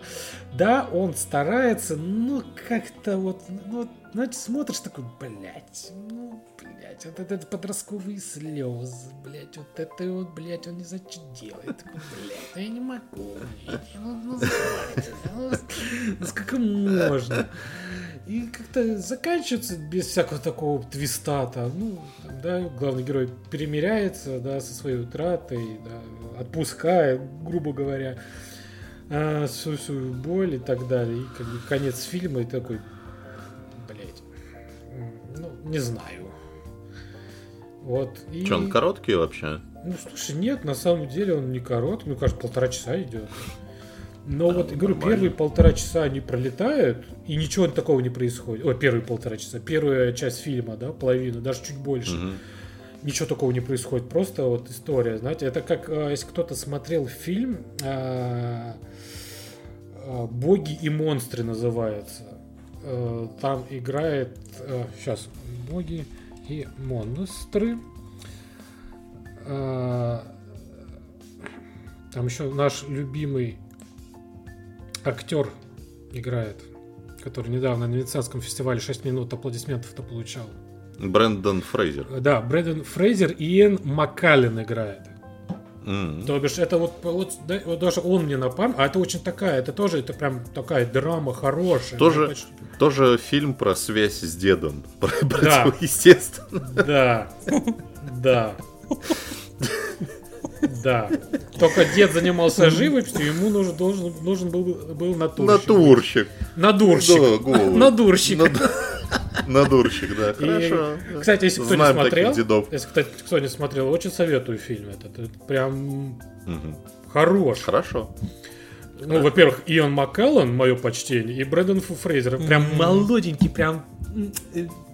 Да, он старается, но как-то вот, ну, знаете, смотришь такой, блядь, ну, блядь, вот это, это подростковые слезы, блядь, вот это вот, блядь, он не знает, что делает. Блядь, ну я не могу, блядь, ну, ну, знаете, ну, ну можно. И как-то заканчивается без всякого такого твиста там, ну, да, главный герой перемиряется, да, со своей утратой, да, отпускает, грубо говоря, а, всю свою боль и так далее. И как бы конец фильма и такой, блять, ну, не знаю. Вот. И... Че, он короткий вообще? Ну, слушай, нет, на самом деле он не короткий, мне кажется, полтора часа идет. Но Да, вот, я говорю, нормально. первые полтора часа они пролетают, и ничего такого не происходит. О, первые полтора часа, первая часть фильма, да, половина, даже чуть больше. Мгм. Ничего такого не происходит, просто вот история, знаете, это как, э, если кто-то смотрел фильм э, э, «Боги и монстры» называется. Э, Там играет, сейчас, «Боги и монстры». Э, Там еще наш любимый актер играет, который недавно на Венецианском фестивале 6 минут аплодисментов-то получал. Брэндон Фрейзер. Да, Брэден Фрейзер и Иэн Маккаллен играет. М. То бишь, это вот, вот, да, вот даже он мне на память, а это очень такая, это тоже, это прям такая драма хорошая. Тоже- почти- Тоже фильм про связь с дедом. Про Да. противоестественно. Да, да. Да. Только дед занимался живописью, ему нужен, должен, нужен был, был натурщик. Натурщик. Надурщик. Да, голову. Надурщик. Над- Надурщик, да. И, Хорошо. Кстати, если кто Знаем не смотрел, дедов. если кстати, кто не смотрел, очень советую фильм этот. Это прям Мгм. хорош. Хорошо. Ну, во-первых, Ион Маккеллан, мое почтение, и Брэдон Фу Фрейзер. Прям Мгм. молоденький, прям,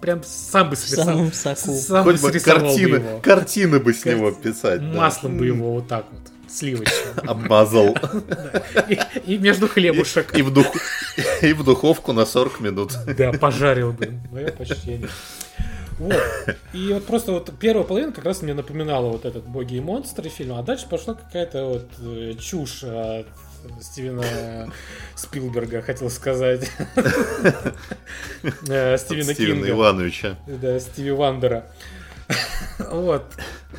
прям сам бы самом соку. Сам Хоть бы срисовал бы картины, его. картины бы с него писать. да. Маслом бы его вот так вот, сливочным. Обмазал. И, и между хлебушек. И в, дух... и в духовку на 40 минут. Да, пожарил бы. Мое почтение. Вот. И вот просто вот первая половина как раз мне напоминала вот этот «Боги и монстры» фильм, а дальше пошла какая-то вот э, чушь от Стивена Спилберга, хотел сказать. Э, Стивена Стивена Кинга. Ивановича. Да, Стиви Вандера. Вот.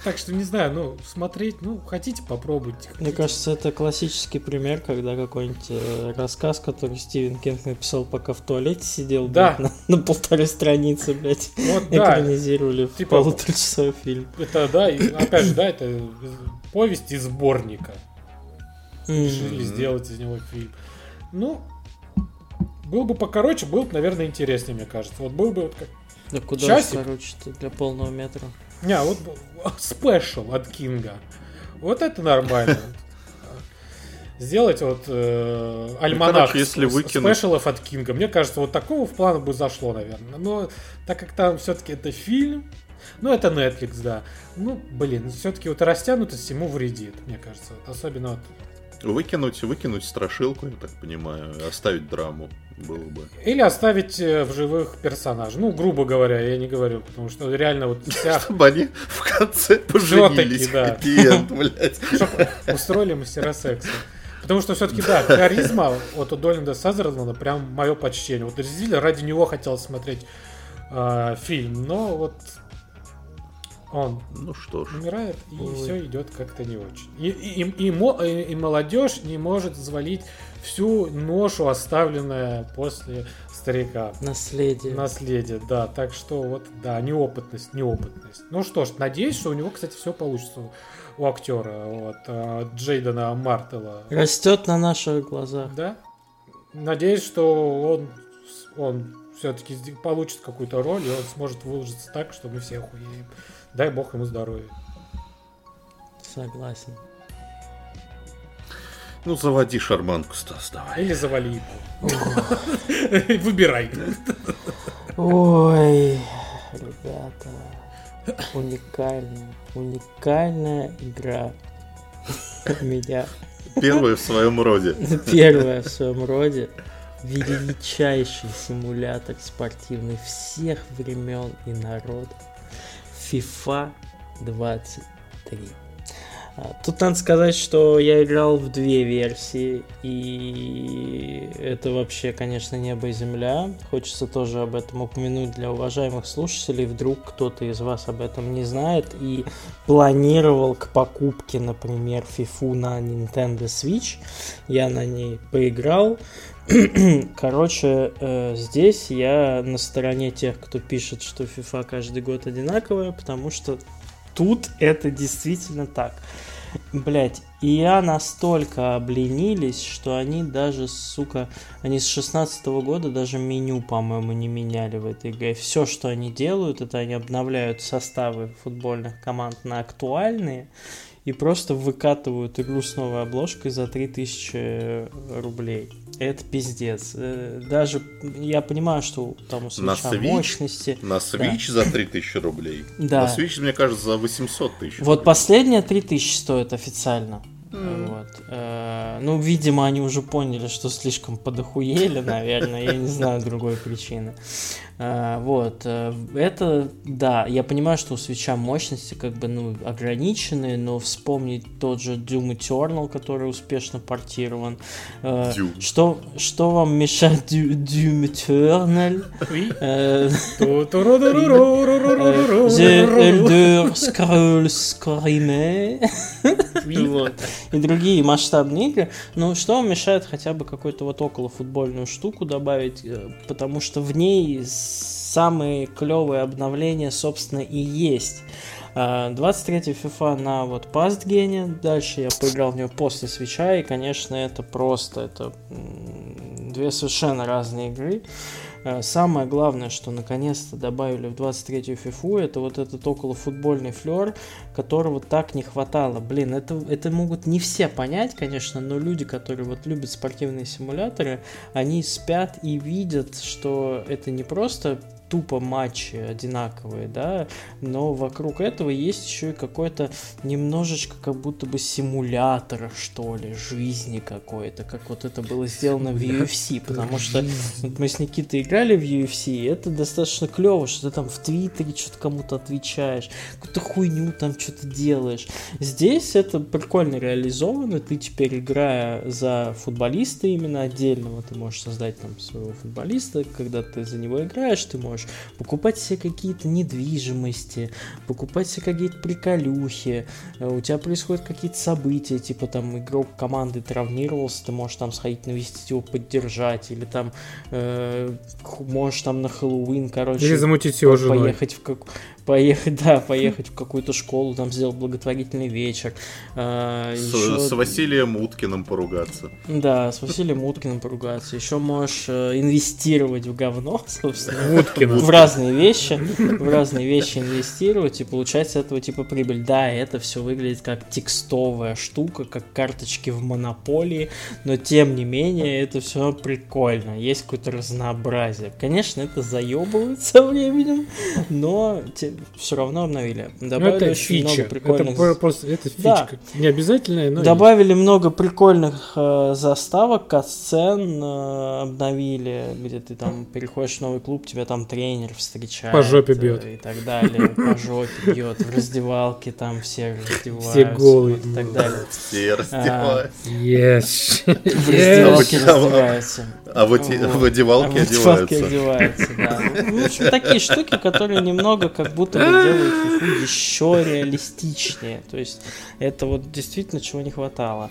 Так что не знаю, ну, смотреть, ну, хотите, попробуйте. Мне кажется, это классический пример, когда какой-нибудь э, рассказ, который Стивен Кинг написал, пока в туалете сидел, Да. блядь, на, на полторы страницы, блядь, Вот, да, экранизировали в Типа- полуторачасовой фильм. это, да, и, опять же, да, это повесть из сборника. Решили сделать из него фильм. Ну, был бы покороче, был бы, наверное, интереснее, мне кажется. Вот был бы вот как... Да куда Часик? уж короче-то для полного метра. Не, вот спешл от Кинга. Вот это нормально. Сделать вот э, альманах Ну, короче, если выкинуть- спешалов от Кинга. Мне кажется, вот такого в план бы зашло, наверное. Но так как там все-таки это фильм, ну это Netflix, да. Ну, блин, все-таки вот растянутость ему вредит, мне кажется. Особенно вот Выкинуть, выкинуть страшилку, я так понимаю, оставить драму было бы. Или оставить э, в живых персонажей. Ну, грубо говоря, я не говорю, потому что реально вот вся... Чтобы они в конце поженились. да. Блядь. Чтоб устроили мастера секса. Потому что все-таки, да, харизма вот у Долинда Сазерленда прям мое почтение. Вот действительно ради него хотел смотреть э, фильм, но вот он Ну что ж. умирает, и Ой. все идет как-то не очень. И, и, и, и и- молодежь не может взвалить всю ношу, оставленная после старика. Наследие. Наследие, да. Так что вот, да, неопытность, неопытность. Ну что ж, надеюсь, что у него, кстати, все получится у актера, вот, э, Джейдена Мартела. Растет на наших глазах. Да? Надеюсь, что он, он все-таки получит какую-то роль, и он сможет выложиться так, что мы все охуеем. Дай бог ему здоровья. Согласен. Ну, заводи шарманку, Стас, давай. Или завали его. Выбирай. Ой, ребята, уникальная, уникальная игра. Меня Первое в своем роде. первая в своем роде величайший симулятор спортивный всех времен и народов. FIFA 23. А, Тут надо сказать, что я играл в две версии, и это вообще, конечно, небо и земля. Хочется тоже об этом упомянуть для уважаемых слушателей. Вдруг кто-то из вас об этом не знает и планировал к покупке, например, FIFA на Nintendo Switch. Я на ней поиграл. Короче, э, здесь я на стороне тех, кто пишет, что FIFA каждый год одинаковая, потому что тут это действительно так. Блять, и я настолько обленились, что они даже, сука, они с 16 года даже меню, по-моему, не меняли в этой игре. Все, что они делают, это они обновляют составы футбольных команд на актуальные и просто выкатывают игру с новой обложкой за 3000 рублей. Это пиздец. Э, даже я понимаю, что там у На свеча Switch? мощности. На Switch за 3000 рублей. Да. На Switch, мне кажется, за 800 тысяч. Вот последняя 3000 стоит официально. Вот. Э, Ну, видимо, они уже поняли, что слишком подохуели, наверное, я не знаю другой причины. А, вот, э, это, да, я понимаю, что у свеча мощности как бы, ну, ограничены, но вспомнить тот же Doom Eternal, который успешно портирован. Э, что, что вам мешает Doom Eternal? The э, Elder Scrolls Skyrim. И другие масштабные игры. Ну, что вам мешает хотя бы какую-то вот около футбольную штуку добавить, потому что в ней с самые клевые обновления, собственно, и есть. А, 23 FIFA на вот Pastgene, дальше я поиграл в нее после свеча, и, конечно, это просто, это две совершенно разные игры. Э, Самое главное, что наконец-то добавили в 23-ю FIFA, это вот этот околофутбольный флер, которого так не хватало. Блин, это, это могут не все понять, конечно, но люди, которые вот любят спортивные симуляторы, они спят и видят, что это не просто тупо матчи одинаковые, да, но вокруг этого есть еще и какой-то немножечко как будто бы симулятор, что ли, жизни какой-то, как вот это было сделано в UFC, потому что вот мы с Никитой играли в UFC, и это достаточно клево, что ты там в Твиттере что-то кому-то отвечаешь, какую-то хуйню там что-то делаешь. Здесь это прикольно реализовано, ты теперь играя за футболиста именно отдельного, ты можешь создать там своего футболиста, когда ты за него играешь, ты можешь покупать себе какие-то недвижимости, покупать себе какие-то приколюхи, э, у тебя происходят какие-то события, типа там игрок команды травмировался, ты можешь там сходить навестить его, поддержать, или там э, можешь там на Хэллоуин, короче, Или замутить его поехать в как поехать, да, поехать в какую-то школу, там сделать благотворительный вечер. А, С, Василием Уткиным поругаться. Да, с Василием Уткиным поругаться. Еще можешь э, инвестировать в говно, собственно. В разные вещи, в разные вещи инвестировать и получать с этого типа прибыль. Да, это все выглядит как текстовая штука, как карточки в монополии, но тем не менее это все прикольно. Есть какое-то разнообразие. Конечно, это заебывает со временем, но все равно обновили. Ну, Добавили это очень фича. много Это прикольных про- просто это Да. фича. как- Не обязательная, но Добавили много прикольных э, заставок, катсцен э, обновили, где ты там переходишь в новый клуб, тебя там тренер встречает. По жопе э, бьет. И так далее. По жопе бьет. В раздевалке там все раздеваются. Все голые. И так далее. Все раздеваются. Yes. В раздевалке А раздеваются. А в, Вот. в одевалке А в одеваются. да. Ну, В общем, такие штуки, которые немного как будто бы делают фифу еще реалистичнее. То есть это вот действительно чего не хватало.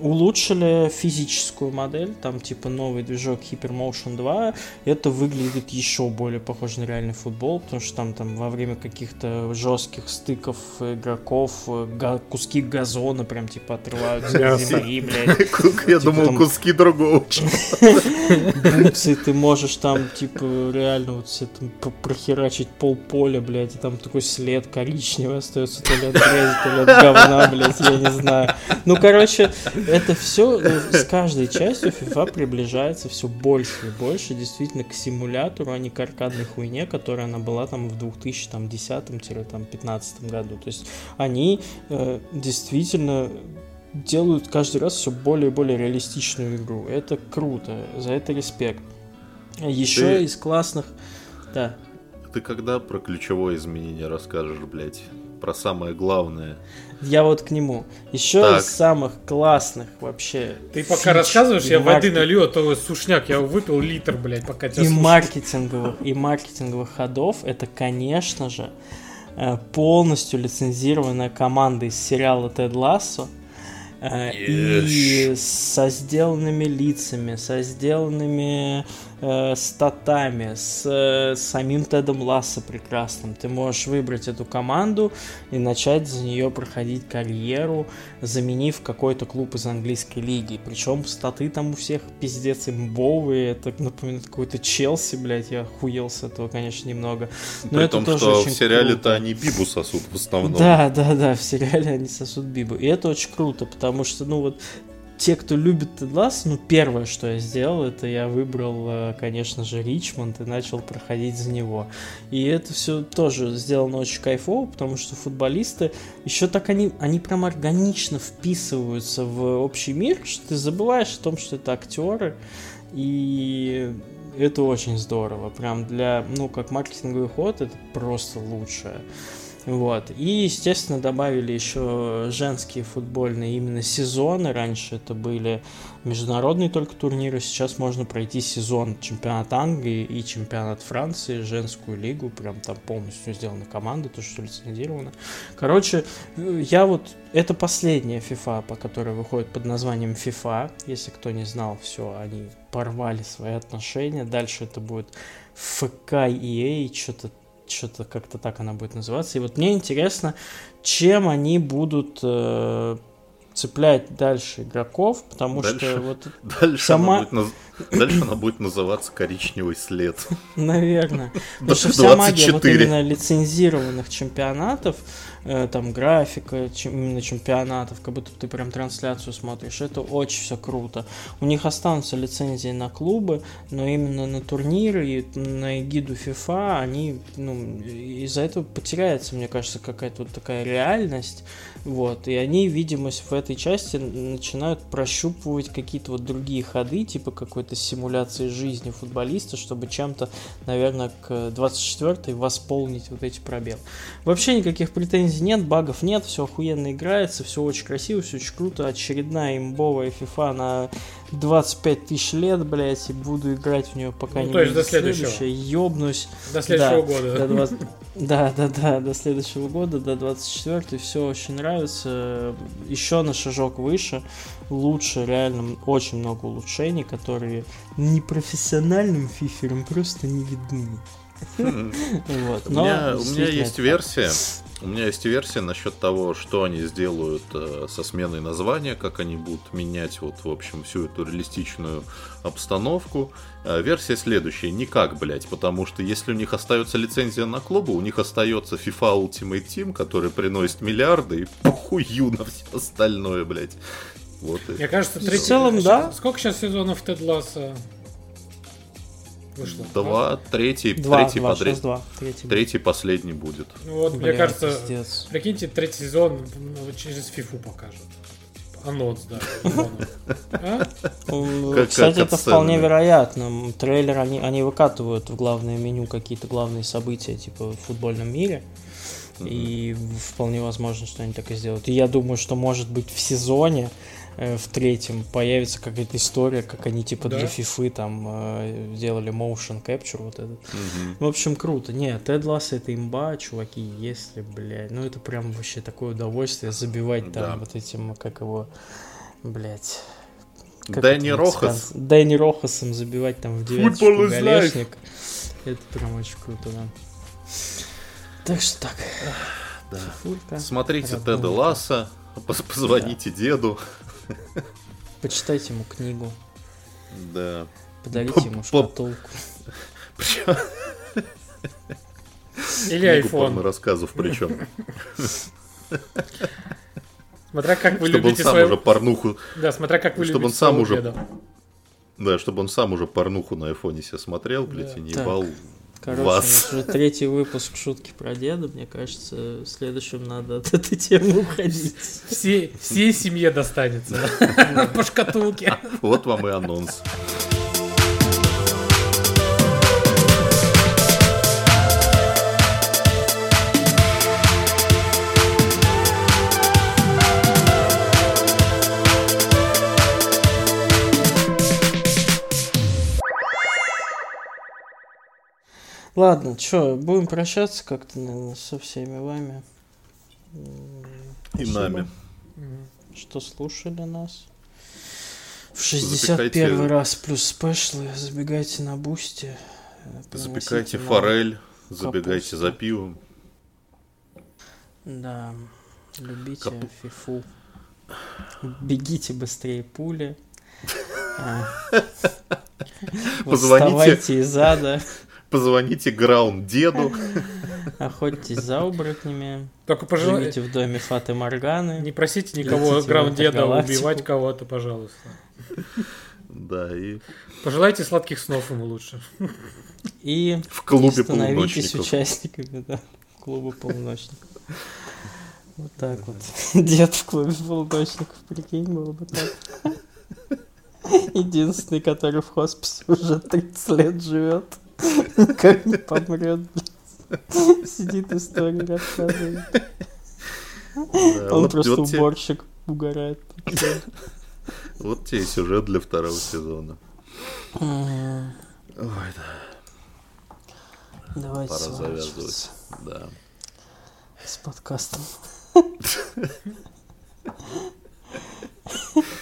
Улучшили физическую модель, там типа новый движок Hypermotion 2, это выглядит еще более похоже на реальный футбол, потому что там, там во время каких-то жестких стыков игроков э, га- куски газона прям типа отрываются от земли, блядь. Я Типа думал, куски другого. бутсы, ты можешь там, типа, реально вот все там прохерачить пол поля, блядь, и там такой след коричневый остается, то ли от грязи, то ли от говна, блядь, я не знаю. Ну, короче, это все с каждой частью FIFA приближается все больше и больше действительно к симулятору, а не к аркадной хуйне, которая она была там в 2010-15 году. То есть они э, действительно делают каждый раз все более и более реалистичную игру. Это круто, за это респект. Еще Ты- из классных... Да. Ты когда про ключевое изменение расскажешь, блядь? Про самое главное. Я вот к нему. Еще Так. из самых классных вообще. Ты пока фич рассказываешь, я воды маркет- налью, а то сушняк, я выпил литр, блядь, пока тебя и слушал. маркетинговых, и маркетинговых ходов, это, конечно же, э, полностью лицензированная команда из сериала Тед Лассо. э, И со сделанными лицами, со сделанными э, статами, с э, самим Тедом Ласса прекрасным. Ты можешь выбрать эту команду и начать за нее проходить карьеру, заменив какой-то клуб из английской лиги. Причем статы там у всех пиздец имбовые. Это напоминает какой-то Челси, блядь. Я охуел с этого, конечно, немного. Но При это том, тоже что в сериале-то они Бибу сосут в основном. Да, да, да, в сериале они сосут Бибу. И это очень круто, потому что, ну вот, те, кто любит Тед ну, первое, что я сделал, это я выбрал, э, конечно же, Ричмонд и начал проходить за него. И это все тоже сделано очень кайфово, потому что футболисты еще так они, они прям органично вписываются в общий мир, что ты забываешь о том, что это актеры, и это очень здорово. Прям для, ну, как маркетинговый ход, это просто лучшее. Вот. И, естественно, добавили еще женские футбольные именно сезоны. Раньше это были международные только турниры. Сейчас можно пройти сезон чемпионат Англии и чемпионат Франции, женскую лигу. Прям там полностью сделаны команды, то, что лицензировано. Короче, я вот... Это последняя FIFA, по которой выходит под названием FIFA. Если кто не знал, все, они порвали свои отношения. Дальше это будет ФК EA, что-то что-то как-то так она будет называться. И вот мне интересно, чем они будут э, цеплять дальше игроков, потому дальше, что вот дальше сама... Она будет, дальше она будет называться коричневый след. Наверное. Потому что вся магия вот именно лицензированных чемпионатов Э, там графика именно чемпионатов, как будто ты прям трансляцию смотришь. Это очень все круто. У них останутся лицензии на клубы, но именно на турниры и на эгиду FIFA они ну, из-за этого потеряется, мне кажется, какая-то вот такая реальность. Вот, и они, видимо, в этой части начинают прощупывать какие-то вот другие ходы, типа какой-то симуляции жизни футболиста, чтобы чем-то, наверное, к 24-й восполнить вот эти пробелы. Вообще никаких претензий нет, багов нет, все охуенно играется, все очень красиво, все очень круто. Очередная имбовая FIFA на 25 тысяч лет, блядь, и буду играть в нее пока ну, не то есть до следующего. Ёбнусь. До следующего да, года. До 20... Да, да, да, до следующего года, до 24 все очень нравится. Еще на шажок выше, лучше, реально очень много улучшений, которые непрофессиональным фиферам просто не видны. Вот. У меня, у меня есть версия, у меня есть версия насчет того, что они сделают э, со сменой названия, как они будут менять вот, в общем, всю эту реалистичную обстановку. Э, версия следующая. Никак, блядь, потому что если у них остается лицензия на клубы, у них остается FIFA Ultimate Team, который приносит миллиарды, и похую на все остальное, блядь. Вот Мне кажется, третий... В целом, да. Сколько сейчас сезонов Тед Ласса? Вышло? Два, третий, два, третий два, подряд. Два, третий, третий последний будет. Ну вот, Бля, мне кажется, пиздец. прикиньте, третий сезон ну, через фифу покажут. Анонс, да. А? Кстати, это вполне вероятно. Трейлер они, они выкатывают в главное меню какие-то главные события, типа в футбольном мире. И вполне возможно, что они так и сделают. И я думаю, что может быть в сезоне в третьем появится какая-то история, как они типа да? для фифы там э, делали motion capture вот этот. Угу. В общем, круто. Нет, Тед Ласс это имба, чуваки, если, блядь, ну это прям вообще такое удовольствие забивать там да. вот этим, как его, блядь. Как Дэнни Рохас. Дэнни Рохасом забивать там в девяточку голешник. Это прям очень круто, да. Так что так. Да. Фифулька, Смотрите Теда Ласса, позвоните да. деду. Почитайте ему книгу. Да. Подарите ему шкатулку. Или iPhone. рассказов причем. Смотря как вы чтобы любите он сам уже порнуху... Да, смотря как вы чтобы он сам уже... Да, чтобы он сам уже порнуху на айфоне себе смотрел, блядь, и не ебал Короче, вас. у нас уже третий выпуск шутки про деда. Мне кажется, в следующем надо от этой темы уходить. Все, всей семье достанется по шкатулке. Вот вам и анонс. Ладно, что, будем прощаться как-то, наверное, со всеми вами. И нами. Что слушали нас. В 61 Запекайте- раз плюс спешлы, забегайте на приносите нам- форель, забегайте капусту. за пивом. Да, любите Капу- фифу. Бегите быстрее пули. А. Позвоните. Из ада, Позвоните Граунд деду. охотьтесь за оборотнями, Только пожелайте... живите в доме Фаты Морганы. Не просите никого граунд-деда интергалактику. убивать кого-то, пожалуйста. Да, и Пожелайте сладких снов ему лучше. И в клубе становитесь участниками да, клуба полуночников. Вот так вот. Дед в клубе полуночников, прикинь, было бы так. Единственный, который в хосписе уже 30 лет живет. Как не помрет. Сидит истории рассказывает. Он просто уборщик угорает. Вот тебе и сюжет для второго сезона. Ой, да, Давайте пора завязывать. Да. с подкастом.